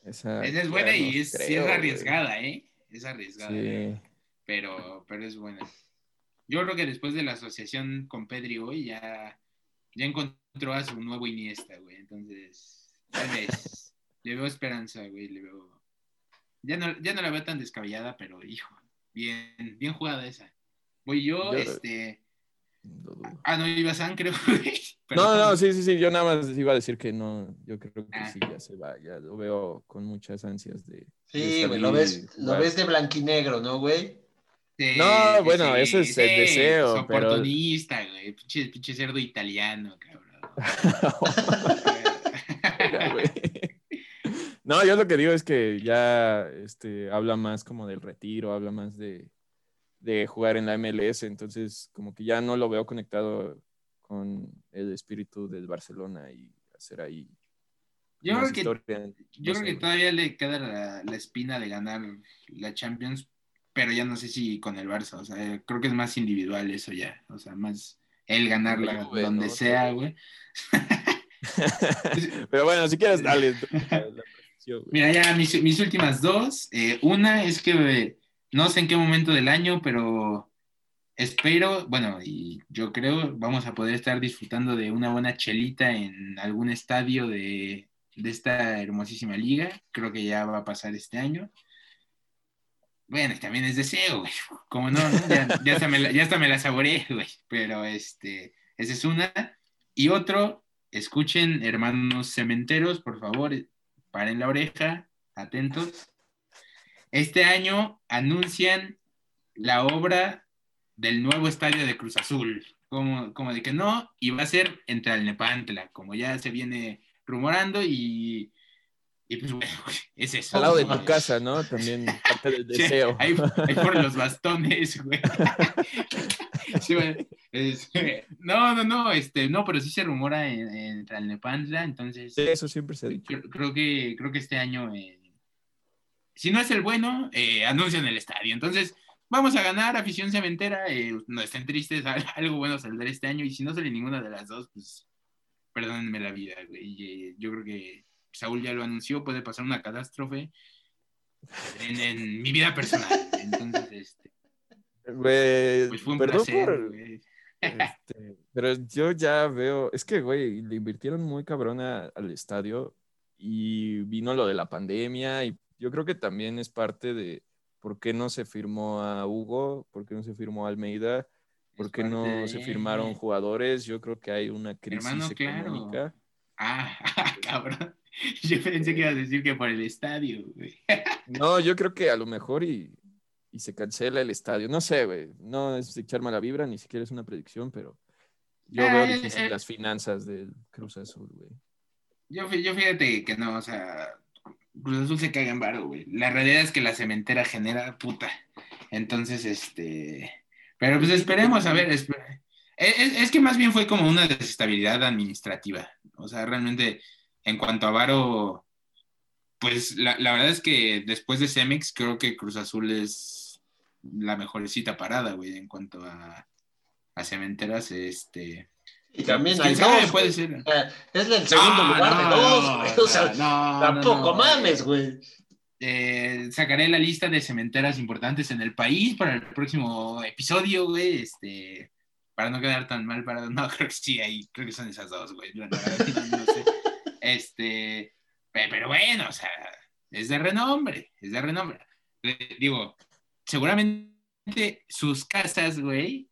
Esa, es buena y es, es arriesgada, ¿eh? Es arriesgada. Sí. Pero, pero es buena. Yo creo que después de la asociación con Pedri hoy ya, ya encontró a su nuevo Iniesta, güey. Entonces, tal vez. Le veo esperanza, güey. Le veo. Ya no, ya no la veo tan descabellada, pero hijo, bien, bien jugada esa. Voy yo, este. Ah, no, iba San, creo. no, no, sí, sí, sí. Yo nada más iba a decir que no. Yo creo que ah. sí, ya se va. Ya lo veo con muchas ansias de. Sí, güey, lo ves, lo ves de blanquinegro, ¿no, güey? no, bueno, eso es el deseo. Es oportunista, güey. Pinche, cerdo italiano, cabrón. no, yo lo que digo es que ya este, habla más como del retiro, habla más de, de jugar en la MLS, entonces como que ya no lo veo conectado con el espíritu del Barcelona y hacer ahí. Yo creo, que, yo creo que todavía le queda la, la, espina de ganar la Champions pero ya no sé si con el Barça, o sea, creo que es más individual eso ya, o sea, más el ganarla donde sea, güey. pero bueno, si quieres, dale. Mira, ya mis, últimas dos, eh, una es que no sé en qué momento del año, pero espero, bueno, y yo creo vamos a poder estar disfrutando de una buena chelita en algún estadio de, de esta hermosísima liga, creo que ya va a pasar este año. Bueno, también es deseo, güey. Como no, Ya, hasta me la, ya me la saboreé, güey. Pero este, esa es una. Y otro, escuchen, hermanos cementeros, por favor, paren la oreja, atentos. Este año anuncian la obra del nuevo estadio de Cruz Azul. Como, como de que no, y va a ser entre Alnepantla, como ya se viene rumorando y y pues bueno, es eso. Al lado de tu casa, ¿no? También parte del deseo. ahí, por los bastones, güey. no, no, no, este, no, pero sí se rumora en, en Tlalnepantla, entonces. eso siempre se ha dicho. Creo, que, creo que este año, eh, si no es el bueno, eh, anuncian el estadio. Entonces, vamos a ganar, afición cementera, eh, no estén tristes, algo bueno saldrá este año, y si no sale ninguna de las dos, pues perdónenme la vida, güey. Yo creo que Saúl ya lo anunció, puede pasar una catástrofe en, mi vida personal. Entonces, este, pues fue un placer, este, pero yo ya veo, es que, güey, le invirtieron muy cabrón al estadio y vino lo de la pandemia y yo creo que también es parte de por qué no se firmó a Hugo, por qué no se firmó a Almeida, por qué no se firmaron jugadores. Yo creo que hay una crisis económica. Ah, cabrón. Yo pensé que ibas a decir que por el estadio, güey. No, yo creo que a lo mejor y, se cancela el estadio. No sé, güey. No es echar mala vibra, ni siquiera es una predicción, pero yo veo eh, difícil eh. las finanzas del Cruz Azul, güey. Yo, yo fíjate que no, o sea, Cruz Azul se caga en varo, güey. La realidad es que la cementera genera puta. Entonces, este. Pero pues esperemos, a ver. Es, es, que más bien fue como una desestabilidad administrativa. O sea, realmente en cuanto a Varo, pues la, verdad es que después de Cemex, creo que Cruz Azul es la mejorcita parada, güey, en cuanto a, a cementeras, este. Y también hay dos, puede ser. Es el segundo lugar de dos, güey. O sea, tampoco mames, güey. Eh, sacaré la lista de cementeras importantes en el país para el próximo episodio, güey. Este, para no quedar tan mal para. No, creo que sí, ahí, creo que son esas dos, güey. no sé. Este, pero bueno, o sea, es de renombre, es de renombre. Digo, seguramente sus casas, güey,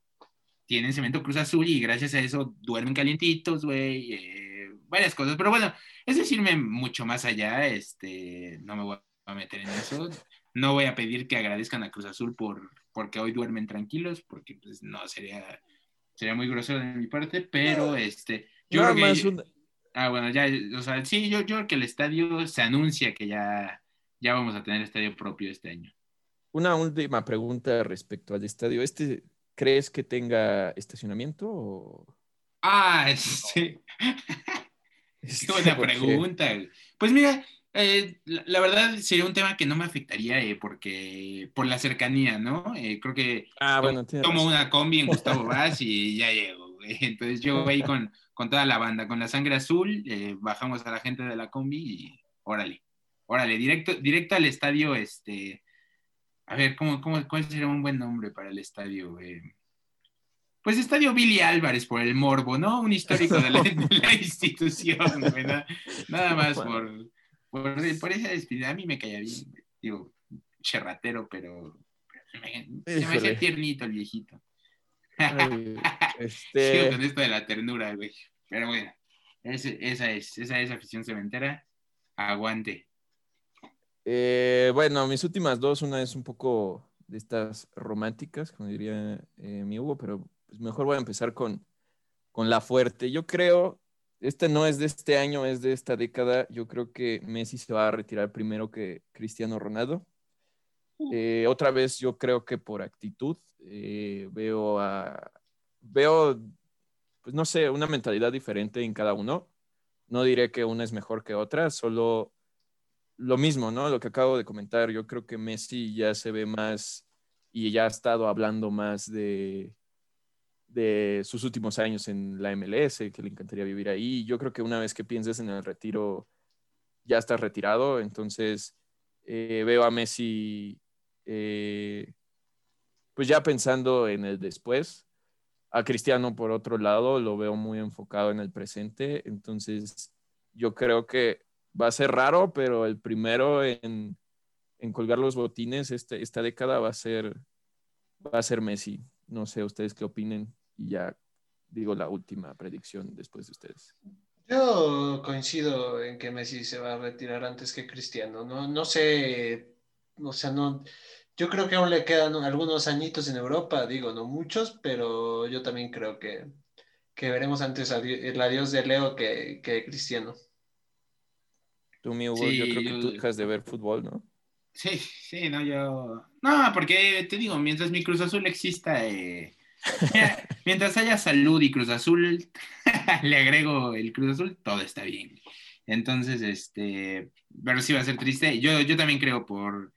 tienen cemento Cruz Azul y gracias a eso duermen calientitos, güey, eh, varias cosas. Pero bueno, es decirme mucho más allá, este, no me voy a meter en eso. No voy a pedir que agradezcan a Cruz Azul por porque hoy duermen tranquilos, porque pues no sería sería muy grosero de mi parte, pero este yo creo que Ah, bueno, ya, o sea, sí, yo, yo creo que el estadio se anuncia que ya, ya vamos a tener estadio propio este año. Una última pregunta respecto al estadio. ¿Este crees que tenga estacionamiento o... Ah, sí. Qué buena pregunta. Pues mira, eh, la, verdad sería un tema que no me afectaría eh, porque por la cercanía, ¿no? Eh, creo que ah, tomo una combi en Gustavo Vaz y ya llego. Entonces yo voy con, con toda la banda, con la sangre azul, bajamos a la gente de la combi y órale, órale, directo, directo al estadio, este, a ver, ¿cómo, cómo, ¿cuál sería un buen nombre para el estadio? pues Estadio Billy Álvarez por el morbo, ¿no? Un histórico de la, institución, ¿verdad? Nada más por por, esa despedida, a mí me caía bien, digo, cherratero, pero, se me hacía tiernito el viejito. este... con esto de la ternura, güey. Pero bueno, esa es, esa es afición cementera. Aguante. Eh, bueno, mis últimas dos, una es un poco de estas románticas, como diría eh, mi Hugo, pero pues mejor voy a empezar con, con la fuerte. Yo creo este no es de este año, es de esta década. Yo creo que Messi se va a retirar primero que Cristiano Ronaldo. Eh, otra vez yo creo que por actitud eh, veo a, veo, pues no sé, una mentalidad diferente en cada uno. No diré que una es mejor que otra, solo lo mismo, ¿no? Lo que acabo de comentar. Yo creo que Messi ya se ve más y ya ha estado hablando más de, de sus últimos años en la MLS, que le encantaría vivir ahí. Yo creo que una vez que pienses en el retiro, ya estás retirado. Entonces, eh, veo a Messi, eh, pues ya pensando en el después. A Cristiano, por otro lado, lo veo muy enfocado en el presente. Entonces, yo creo que va a ser raro, pero el primero en, en colgar los botines este, esta década va a ser va a ser Messi. No sé ustedes qué opinen y ya digo la última predicción después de ustedes. Yo coincido en que Messi se va a retirar antes que Cristiano. No, no sé, o sea, no, yo creo que aún le quedan algunos añitos en Europa, digo, no muchos, pero yo también creo que, que veremos antes el adiós de Leo que, que Cristiano. Tú, mi Hugo, yo creo que tú dejas de ver fútbol, ¿no? Sí, sí, no, yo. No, porque te digo, mientras mi Cruz Azul exista, eh, Mientras haya salud y Cruz Azul, le agrego el Cruz Azul, todo está bien. Entonces, este, pero sí va a ser triste. Yo, yo también creo por,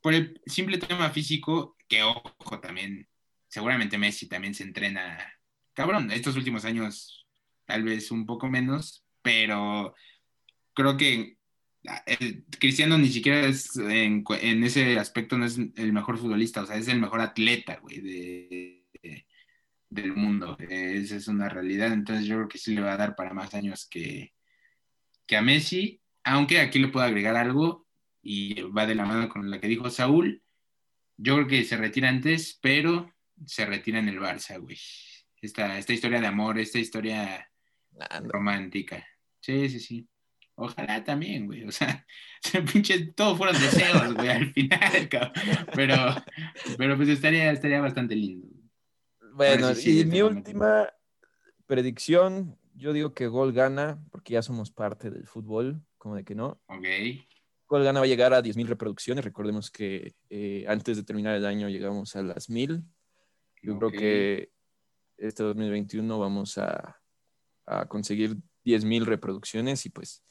por el simple tema físico, que ojo también, seguramente Messi también se entrena, cabrón, estos últimos años tal vez un poco menos, pero creo que Cristiano ni siquiera es en, en, ese aspecto no es el mejor futbolista, o sea, es el mejor atleta, güey, de, del mundo. Esa es una realidad. Entonces yo creo que sí le va a dar para más años que, que a Messi. Aunque aquí le puedo agregar algo y va de la mano con la que dijo Saúl. Yo creo que se retira antes, pero se retira en el Barça, güey. Esta, esta historia de amor, esta historia romántica. Sí, sí, sí. Ojalá también, güey. O sea, pinche, todos fueron deseos, güey, al final, Pero, pero pues estaría, estaría bastante lindo. Bueno, y mi última predicción, yo digo que Gol gana, porque ya somos parte del fútbol, como de que no. Ok. Gol gana va a llegar a 10.000 reproducciones. Recordemos que eh, antes de terminar el año llegamos a las 1.000. Yo creo que este 2021 vamos a, a conseguir 10.000 reproducciones y pues,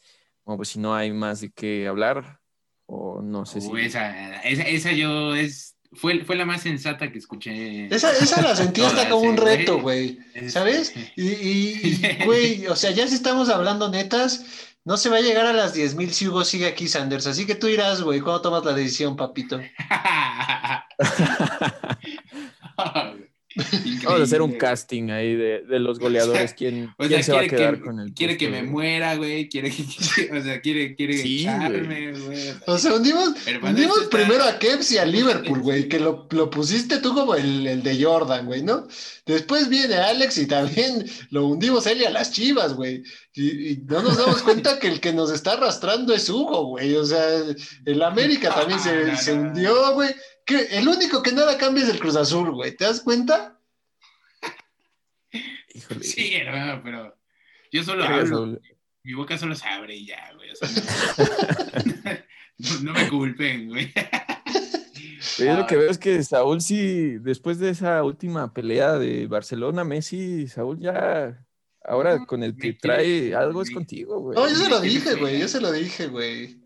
bueno, pues si no hay más de qué hablar, o no sé si... Esa, esa, esa yo es fue, fue la más sensata que escuché. Esa, esa la sentí hasta como un reto, güey. ¿Sabes? Y, güey, o sea, ya si estamos hablando netas, no se va a llegar a las 10.000 mil si Hugo sigue aquí, Sanders. Así que tú irás, güey, ¿cuándo tomas la decisión, papito? Vamos a hacer un casting ahí de, de los goleadores. ¿Quién, ¿quién se va a quedar con el Quiere que me muera, güey. Quiere que, o sea, quiere, quiere echarme, güey. O sea, hundimos, hundimos primero a Kevs y a Liverpool, güey, que lo, lo, pusiste tú como el, el de Jordan, güey, ¿no? Después viene Alex y también lo hundimos él y a las chivas, güey. Y, y, no nos damos cuenta que el que nos está arrastrando es Hugo, güey. O sea, el América también se, no, se hundió, güey el único que nada cambia es el Cruz Azul, güey. ¿Te das cuenta? Sí, hermano, pero. Yo solo hablo. Mi boca solo se abre y ya, güey. no, me culpen, güey. Yo lo que veo es que Saúl sí, después de esa última pelea de Barcelona, Messi, Saúl ya, ahora con el que trae algo es contigo, güey. No, yo se lo dije, güey, yo se lo dije, güey.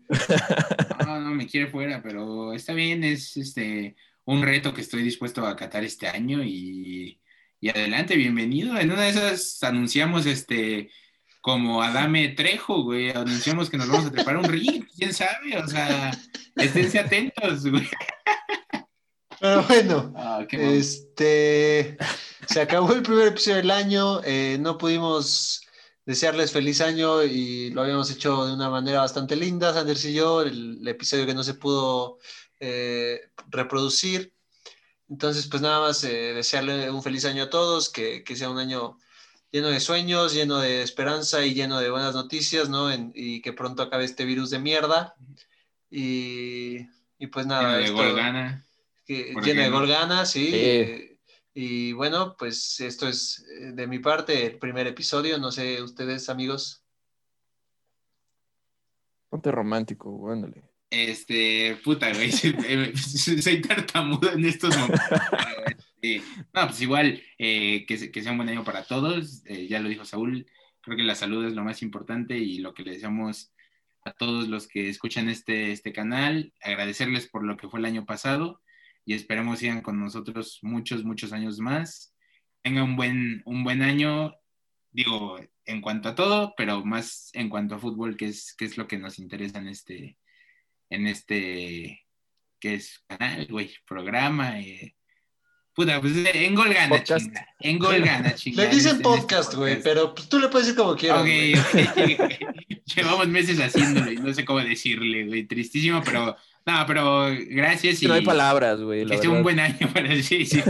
No, no, me quiere fuera, pero está bien, es este un reto que estoy dispuesto a acatar este año y, y adelante, bienvenido. En una de esas anunciamos este como Adame Trejo, güey, anunciamos que nos vamos a trepar un ring, quién sabe, o sea, esténse atentos, güey. Pero bueno, ah, este se acabó el primer episodio del año, eh, no pudimos desearles feliz año y lo habíamos hecho de una manera bastante linda, Sanders y yo, el, episodio que no se pudo eh, reproducir. Entonces, pues nada más eh, desearle un feliz año a todos, que, que sea un año lleno de sueños, lleno de esperanza y lleno de buenas noticias, ¿no? y que pronto acabe este virus de mierda. Y, y pues nada. Lleno de Golgana. lleno de Golgana, sí. Y bueno, pues esto es eh, de mi parte el primer episodio. No sé, ustedes, amigos. Ponte romántico, ándale. Este, puta, güey, soy tartamudo en estos momentos. no, pues igual, eh, que, sea un buen año para todos. Eh, ya lo dijo Saúl, creo que la salud es lo más importante y lo que le deseamos a todos los que escuchan este, este canal, agradecerles por lo que fue el año pasado y esperemos sigan con nosotros muchos, muchos años más. Tenga un buen, un buen año, digo, en cuanto a todo, pero más en cuanto a fútbol, que es, que es lo que nos interesa en este, en este, que es canal, güey, programa. Eh, Puta, pues en gol gana, chinga. En gol gana, chinga. Le dicen este podcast, güey, pero pues, tú le puedes decir como quieras. Ok, Llevamos meses haciéndolo y no sé cómo decirle, güey. Tristísimo, pero. No, pero gracias. Y, no hay palabras, güey. Que sea un buen año para sí, sí.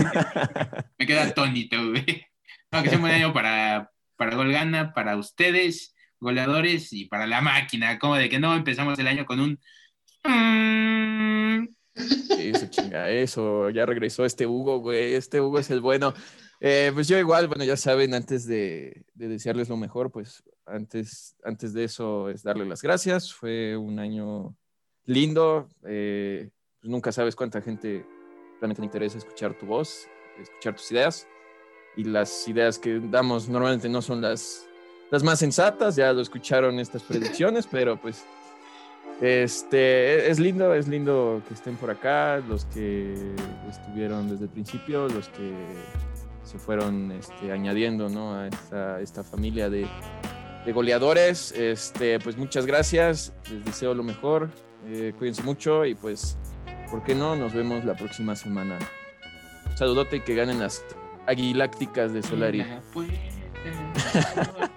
Me queda atónito, güey. No, que sea un buen año para, para Golgana, para ustedes, goleadores, y para la máquina. Como de que no empezamos el año con un. Eso, chinga, eso, ya regresó este Hugo, güey, este Hugo es el bueno. Eh, pues yo igual, bueno, ya saben, antes de, desearles lo mejor, pues antes, antes de eso es darle las gracias. Fue un año lindo. Eh, pues nunca sabes cuánta gente realmente le interesa escuchar tu voz, escuchar tus ideas. Y las ideas que damos normalmente no son las, las más sensatas, ya lo escucharon estas predicciones, pero pues este, es lindo, es lindo que estén por acá, los que estuvieron desde el principio, los que se fueron este, añadiendo ¿no? a esta, familia de, goleadores. Este, pues muchas gracias, les deseo lo mejor, eh, cuídense mucho y pues, ¿por qué no? Nos vemos la próxima semana. Saludote y que ganen las aguilácticas de Solari.